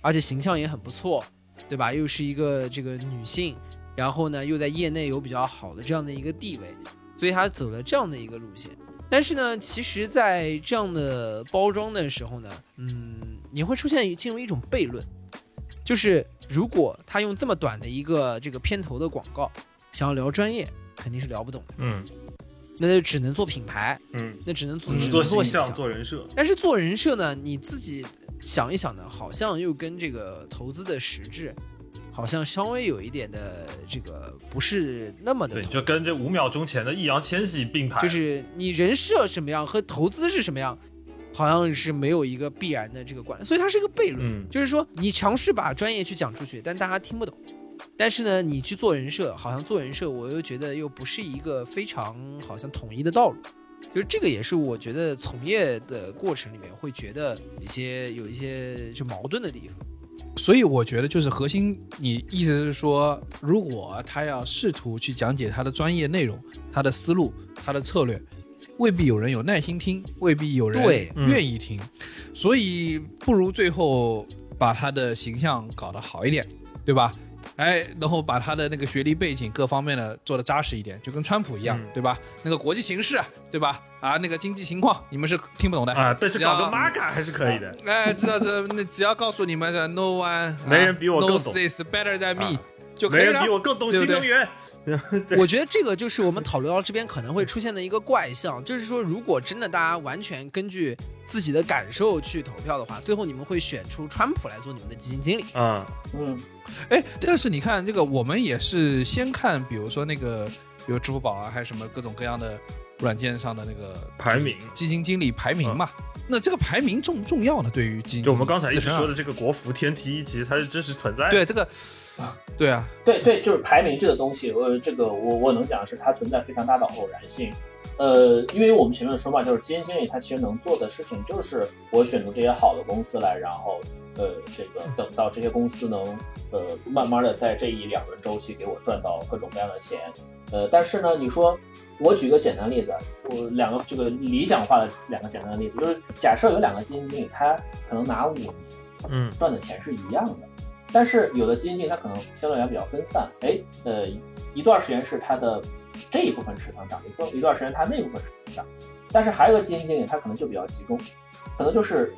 而且形象也很不错，对吧？又是一个这个女性，然后呢又在业内有比较好的这样的一个地位，所以它走了这样的一个路线。但是呢，其实，在这样的包装的时候呢，嗯，你会出现进入一种悖论。就是如果他用这么短的一个这个片头的广告，想要聊专业，肯定是聊不懂的。嗯，那就只能做品牌。嗯，那只能做做形象、做人设。但是做人设呢，你自己想一想呢，好像又跟这个投资的实质，好像稍微有一点的这个不是那么的。对，就跟这五秒钟前的易烊千玺并排。就是你人设什么样和投资是什么样。好像是没有一个必然的这个关，所以它是一个悖论，就是说你尝试把专业去讲出去，但大家听不懂。但是呢，你去做人设，好像做人设，我又觉得又不是一个非常好像统一的道路。就是这个也是我觉得从业的过程里面会觉得一些有一些就矛盾的地方。所以我觉得就是核心，你意思是说，如果他要试图去讲解他的专业内容、他的思路、他的策略。未必有人有耐心听，未必有人愿意听，所以不如最后把他的形象搞得好一点，对吧？哎，然后把他的那个学历背景各方面的做的扎实一点，就跟川普一样，对吧？那个国际形势，对吧？啊，那个经济情况，你们是听不懂的啊，但是搞个 Mark 还是可以的。哎，知道这那只要告诉你们的 No one，没人比我更懂，This better than me，就可以了。没人比我更懂新能源。我觉得这个就是我们讨论到这边可能会出现的一个怪象，就是说，如果真的大家完全根据自己的感受去投票的话，最后你们会选出川普来做你们的基金经理。嗯嗯，哎，但是你看这个，我们也是先看，比如说那个，比如支付宝啊，还是什么各种各样的软件上的那个排名，基金经理排名嘛。那这个排名重不重要呢？对于基金，就我们刚才一直说的这个国服天梯，其实它是真实存在。对这个。对啊，对对，就是排名这个东西，呃，这个我我能讲是它存在非常大的偶然性，呃，因为我们前面说嘛，就是基金经理他其实能做的事情就是我选出这些好的公司来，然后呃，这个等到这些公司能呃慢慢的在这一两轮周期给我赚到各种各样的钱，呃，但是呢，你说我举个简单例子，我两个这个理想化的两个简单的例子，就是假设有两个基金经理，他可能拿五年，嗯，赚的钱是一样的。但是有的基金经理他可能相对来讲比较分散，哎，呃，一段时间是他的这一部分持仓涨，一段一段时间他那部分持仓涨，但是还有个基金经理他可能就比较集中，可能就是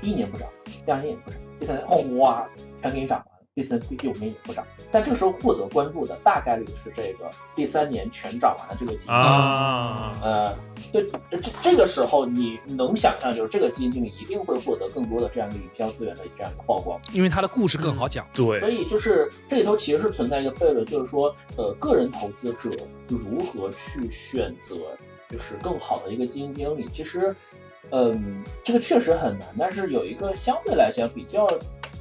第一年不涨，第二年也不涨，第三年哗全给你涨了。第三、第五年也不涨，但这个时候获得关注的大概率是这个第三年全涨完的这个基金。啊，呃，就，这这个时候你能想象，就是这个基金经理一定会获得更多的这样一个营销资源的这样一个曝光，因为他的故事更好讲。对，所以就是这里头其实是存在一个悖论，就是说，呃，个人投资者如何去选择就是更好的一个基金经理，其实，嗯，这个确实很难，但是有一个相对来讲比较。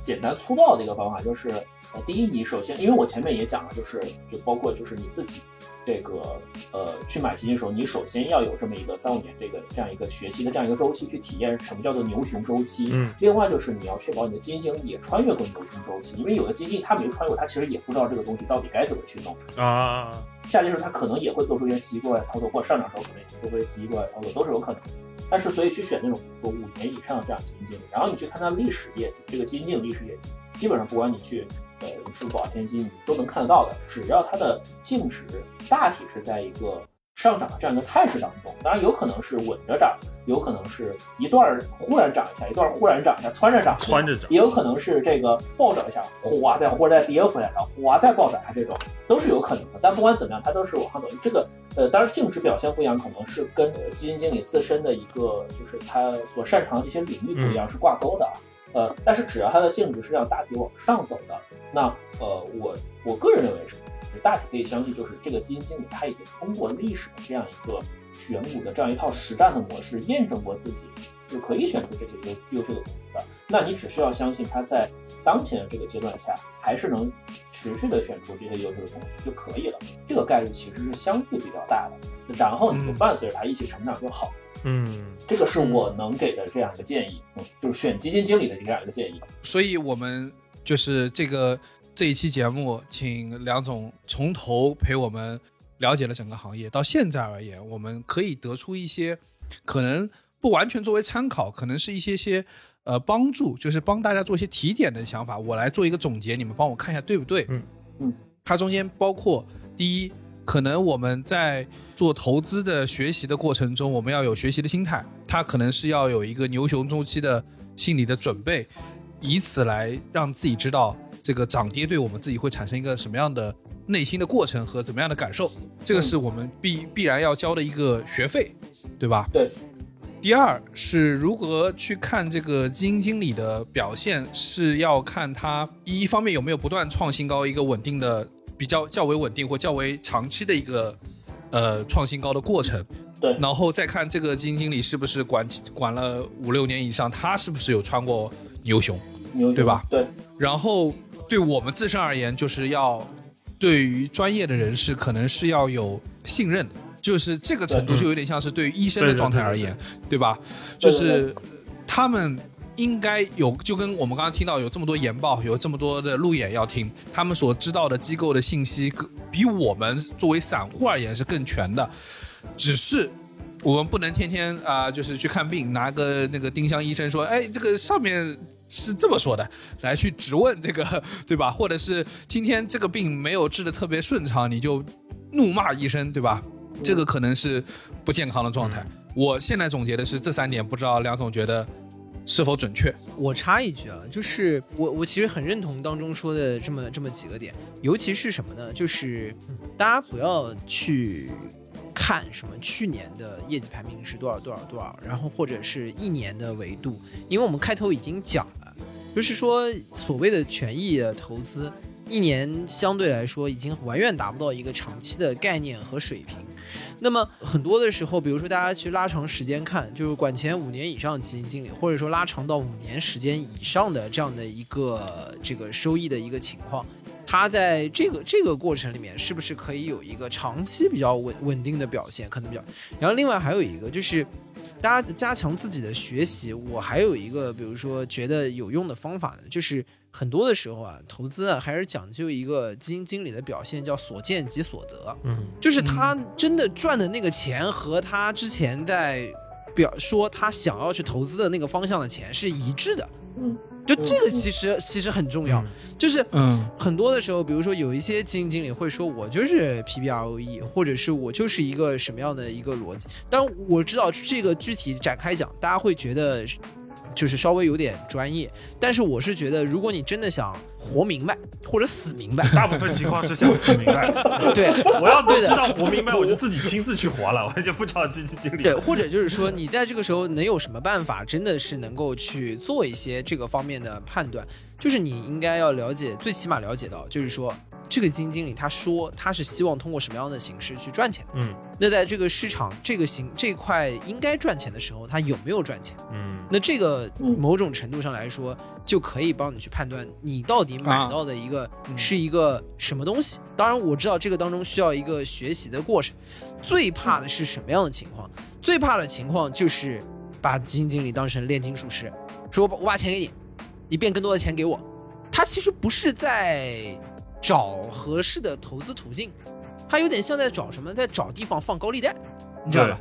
简单粗暴的一个方法就是，呃，第一，你首先，因为我前面也讲了，就是就包括就是你自己这个呃去买基金的时候，你首先要有这么一个三五年这个这样一个学习的这样一个周期去体验什么叫做牛熊周期。嗯。另外就是你要确保你的基金经理也穿越过牛熊周期，因为有的基金他没穿越，他其实也不知道这个东西到底该怎么去弄啊。下跌时候他可能也会做出一些奇奇怪怪操作，或者上涨时候可能也会做出一些奇奇怪怪操作，都是有可能。但是，所以去选那种说五年以上的这样基金经理，然后你去看它历史业绩，这个基金经理历史业绩，基本上不管你去呃支付宝、天津都能看得到的，只要它的净值大体是在一个。上涨的这样一个态势当中，当然有可能是稳着涨，有可能是一段忽然涨一下，一段忽然涨一下，窜着涨，窜着涨，也有可能是这个暴涨一下，哗再忽然再跌回来然后，哗再暴涨一下，这种都是有可能的。但不管怎么样，它都是往上走。这个呃，当然净值表现不一样，可能是跟基金经理自身的一个就是他所擅长的这些领域不一样是挂钩的。呃，但是只要它的净值是让大体往上走的，那呃，我我个人认为是，大体可以相信，就是这个基金经理他已经通过历史的这样一个选股的这样一套实战的模式，验证过自己是可以选出这些优优秀的公司的。那你只需要相信他在当前的这个阶段下，还是能持续的选出这些优秀的公司就可以了。这个概率其实是相对比较大的，然后你就伴随着他一起成长就好。嗯，这个是我能给的这样一个建议，嗯，就是选基金经理的这样一个建议。所以，我们就是这个这一期节目，请梁总从头陪我们了解了整个行业。到现在而言，我们可以得出一些可能不完全作为参考，可能是一些些呃帮助，就是帮大家做一些提点的想法。我来做一个总结，你们帮我看一下对不对？嗯嗯，它中间包括第一。可能我们在做投资的学习的过程中，我们要有学习的心态，它可能是要有一个牛熊周期的心理的准备，以此来让自己知道这个涨跌对我们自己会产生一个什么样的内心的过程和怎么样的感受，这个是我们必必然要交的一个学费，对吧？对。第二是如何去看这个基金经理的表现，是要看他一方面有没有不断创新高，一个稳定的。比较较为稳定或较为长期的一个呃创新高的过程，对，然后再看这个基金经理是不是管管了五六年以上，他是不是有穿过牛熊，对吧？对。然后对我们自身而言，就是要对于专业的人士，可能是要有信任，就是这个程度就有点像是对于医生的状态而言，对吧？就是他们。应该有，就跟我们刚刚听到有这么多研报，有这么多的路演要听，他们所知道的机构的信息，比我们作为散户而言是更全的。只是我们不能天天啊，就是去看病，拿个那个丁香医生说，哎，这个上面是这么说的，来去质问这个，对吧？或者是今天这个病没有治的特别顺畅，你就怒骂医生，对吧？这个可能是不健康的状态。我现在总结的是这三点，不知道梁总觉得。是否准确？我插一句啊，就是我我其实很认同当中说的这么这么几个点，尤其是什么呢？就是大家不要去看什么去年的业绩排名是多少多少多少，然后或者是一年的维度，因为我们开头已经讲了，就是说所谓的权益的投资，一年相对来说已经完全达不到一个长期的概念和水平。那么很多的时候，比如说大家去拉长时间看，就是管钱五年以上基金经理，或者说拉长到五年时间以上的这样的一个这个收益的一个情况，他在这个这个过程里面是不是可以有一个长期比较稳稳定的表现？可能比较。然后另外还有一个就是，大家加强自己的学习，我还有一个比如说觉得有用的方法呢，就是。很多的时候啊，投资啊还是讲究一个基金经理的表现，叫所见即所得。嗯，就是他真的赚的那个钱和他之前在表说他想要去投资的那个方向的钱是一致的。嗯，就这个其实其实很重要。就是嗯，很多的时候，比如说有一些基金经理会说，我就是 PBROE，或者是我就是一个什么样的一个逻辑。当然我知道这个具体展开讲，大家会觉得。就是稍微有点专业，但是我是觉得，如果你真的想活明白或者死明白，大部分情况是想死明白。对，我要对知道活明白，我就自己亲自去活了，我就不找基金经理。对，或者就是说，你在这个时候能有什么办法，真的是能够去做一些这个方面的判断？就是你应该要了解，最起码了解到，就是说。这个基金经理他说他是希望通过什么样的形式去赚钱？嗯，那在这个市场这个形这块应该赚钱的时候，他有没有赚钱？嗯，那这个某种程度上来说，就可以帮你去判断你到底买到的一个是一个什么东西。当然我知道这个当中需要一个学习的过程。最怕的是什么样的情况？最怕的情况就是把基金经理当成炼金术师，说我我把钱给你，你变更多的钱给我。他其实不是在。找合适的投资途径，他有点像在找什么，在找地方放高利贷，你知道吧？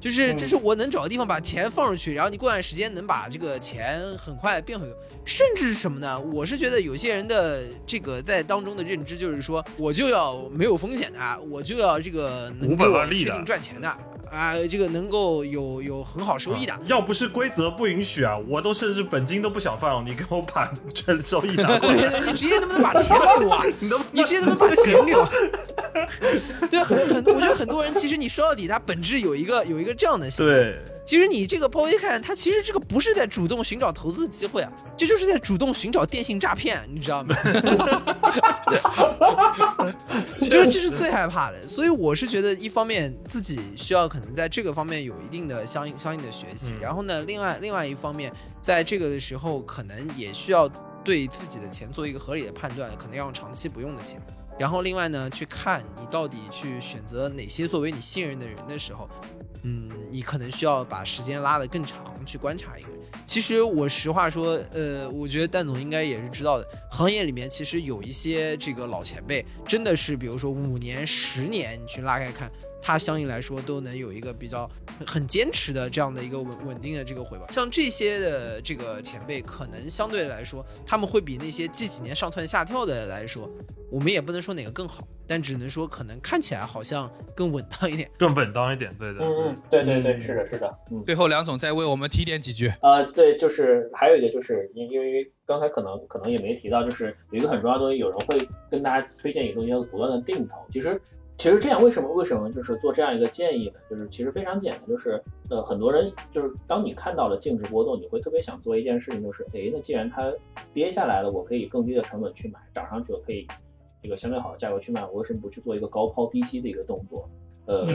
就是就是我能找个地方把钱放出去，然后你过段时间能把这个钱很快变回，甚至是什么呢？我是觉得有些人的这个在当中的认知就是说，我就要没有风险的，我就要这个能够确定赚钱的啊，这个能够有有很好收益的。要不是规则不允许啊，我都甚至本金都不想放，你给我把这收益拿过来。你直接能不能把钱给我？你能，你直接能不能把钱给我？对，很很，我觉得很多人其实你说到底，他本质有一个有一个这样的心对，其实你这个抛开看，他其实这个不是在主动寻找投资的机会啊，这就是在主动寻找电信诈骗，你知道吗？我觉得这是最害怕的，所以我是觉得一方面自己需要可能在这个方面有一定的相应相应的学习，然后呢，另外另外一方面，在这个的时候可能也需要对自己的钱做一个合理的判断，可能要用长期不用的钱。然后另外呢，去看你到底去选择哪些作为你信任的人的时候，嗯，你可能需要把时间拉得更长，去观察一个人。其实我实话说，呃，我觉得蛋总应该也是知道的，行业里面其实有一些这个老前辈，真的是比如说五年、十年，你去拉开看。它相应来说都能有一个比较很坚持的这样的一个稳稳定的这个回报，像这些的这个前辈，可能相对来说他们会比那些这几年上蹿下跳的来说，我们也不能说哪个更好，但只能说可能看起来好像更稳当一点，更稳当一点，对的，嗯嗯，对对对，是的，是的，嗯。最后梁总再为我们提点几句。呃，对，就是还有一个就是因因为刚才可能可能也没提到，就是有一个很重要的东西，有人会跟大家推荐一个东西，叫不断的定投，其实。其实这样，为什么为什么就是做这样一个建议呢？就是其实非常简单，就是呃很多人就是当你看到了净值波动，你会特别想做一件事情，就是哎，那既然它跌下来了，我可以更低的成本去买，涨上去了可以这个相对好的价格去卖，我为什么不去做一个高抛低吸的一个动作？呃，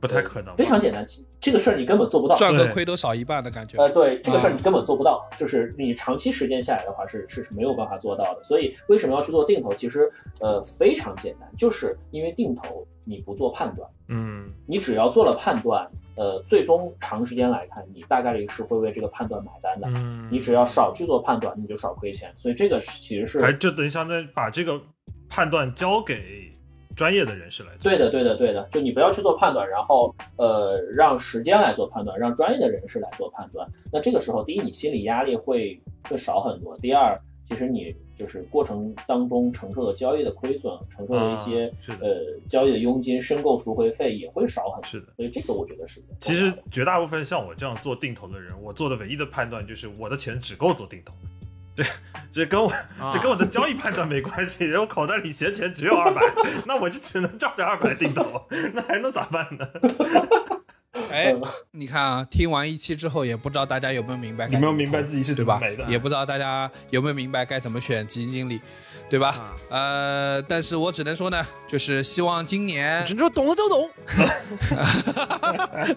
不太可能，非常简单，这个事儿你根本做不到，赚和亏都少一半的感觉。呃，对，这个事儿你根本做不到，就是你长期时间下来的话是是是没有办法做到的。所以为什么要去做定投？其实呃非常简单，就是因为定投你不做判断，嗯，你只要做了判断，呃，最终长时间来看，你大概率是会为这个判断买单的。嗯，你只要少去做判断，你就少亏钱。所以这个其实是，哎，就等于相当于把这个判断交给。专业的人士来做，对的，对的，对的，就你不要去做判断，然后呃，让时间来做判断，让专业的人士来做判断。那这个时候，第一，你心理压力会会少很多；第二，其实你就是过程当中承受的交易的亏损，承受的一些呃交易的佣金、申购赎回费也会少很多。是的，所以这个我觉得是。其实绝大部分像我这样做定投的人，我做的唯一的判断就是我的钱只够做定投。这这跟我这跟我的交易判断没关系，我口袋里闲钱只有二百，那我就只能照着二百定投，那还能咋办呢？哎，你看啊，听完一期之后，也不知道大家有没有明白，有没有明白自己是对吧？也不知道大家有没有明白该怎么选基金经理，对吧？呃，但是我只能说呢，就是希望今年，只能说懂的都懂。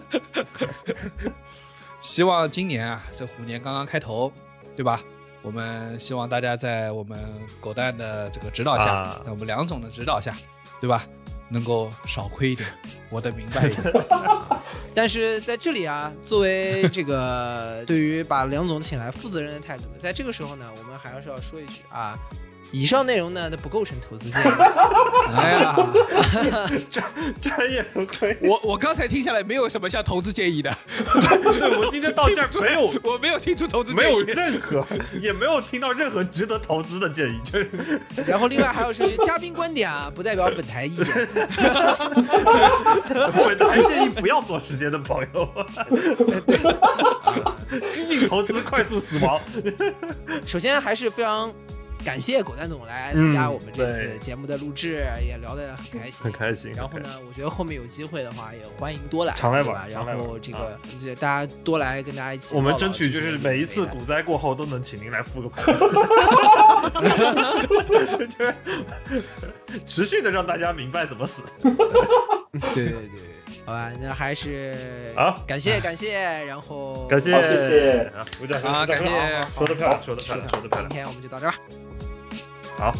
希望今年啊，这虎年刚刚开头，对吧？我们希望大家在我们狗蛋的这个指导下，在我们梁总的指导下，对吧？能够少亏一点，活得明白一点。但是在这里啊，作为这个 对于把梁总请来负责任的态度，在这个时候呢，我们还是要说一句啊。以上内容呢，都不构成投资建议。哎呀，专专业。我我刚才听下来，没有什么像投资建议的。对，我今天 到这儿没有，我没有听出投资，没有任何，也没有听到任何值得投资的建议。就是，然后另外还有是嘉宾观点啊，不代表本台意见。本台建议不要做时间的朋友。激进投资，快速死亡。首先还是非常。感谢狗蛋总来参加我们这次节目的录制，也聊得很开心，很开心。然后呢，我觉得后面有机会的话，也欢迎多来，常来吧。然后这个，这大家多来跟大家一起。我们争取就是每一次 股灾过后都能请您来复个盘，持续的让大家明白怎么死。对对对。好吧，那还是好，感谢感谢，然后感谢谢谢，啊，感谢，说的漂亮，说的漂亮，说的漂亮，今天我们就到这儿，好。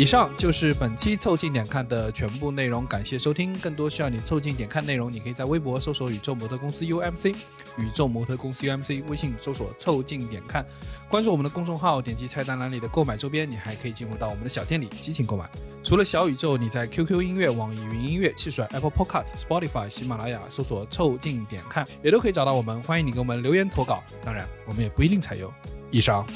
以上就是本期凑近点看的全部内容，感谢收听。更多需要你凑近点看内容，你可以在微博搜索“宇宙模特公司 UMC”，宇宙模特公司 UMC，微信搜索“凑近点看”，关注我们的公众号，点击菜单栏里的购买周边，你还可以进入到我们的小店里激情购买。除了小宇宙，你在 QQ 音乐、网易云音乐、汽水、Apple Podcast、Spotify、喜马拉雅搜索“凑近点看”，也都可以找到我们。欢迎你给我们留言投稿，当然我们也不一定采用。以上。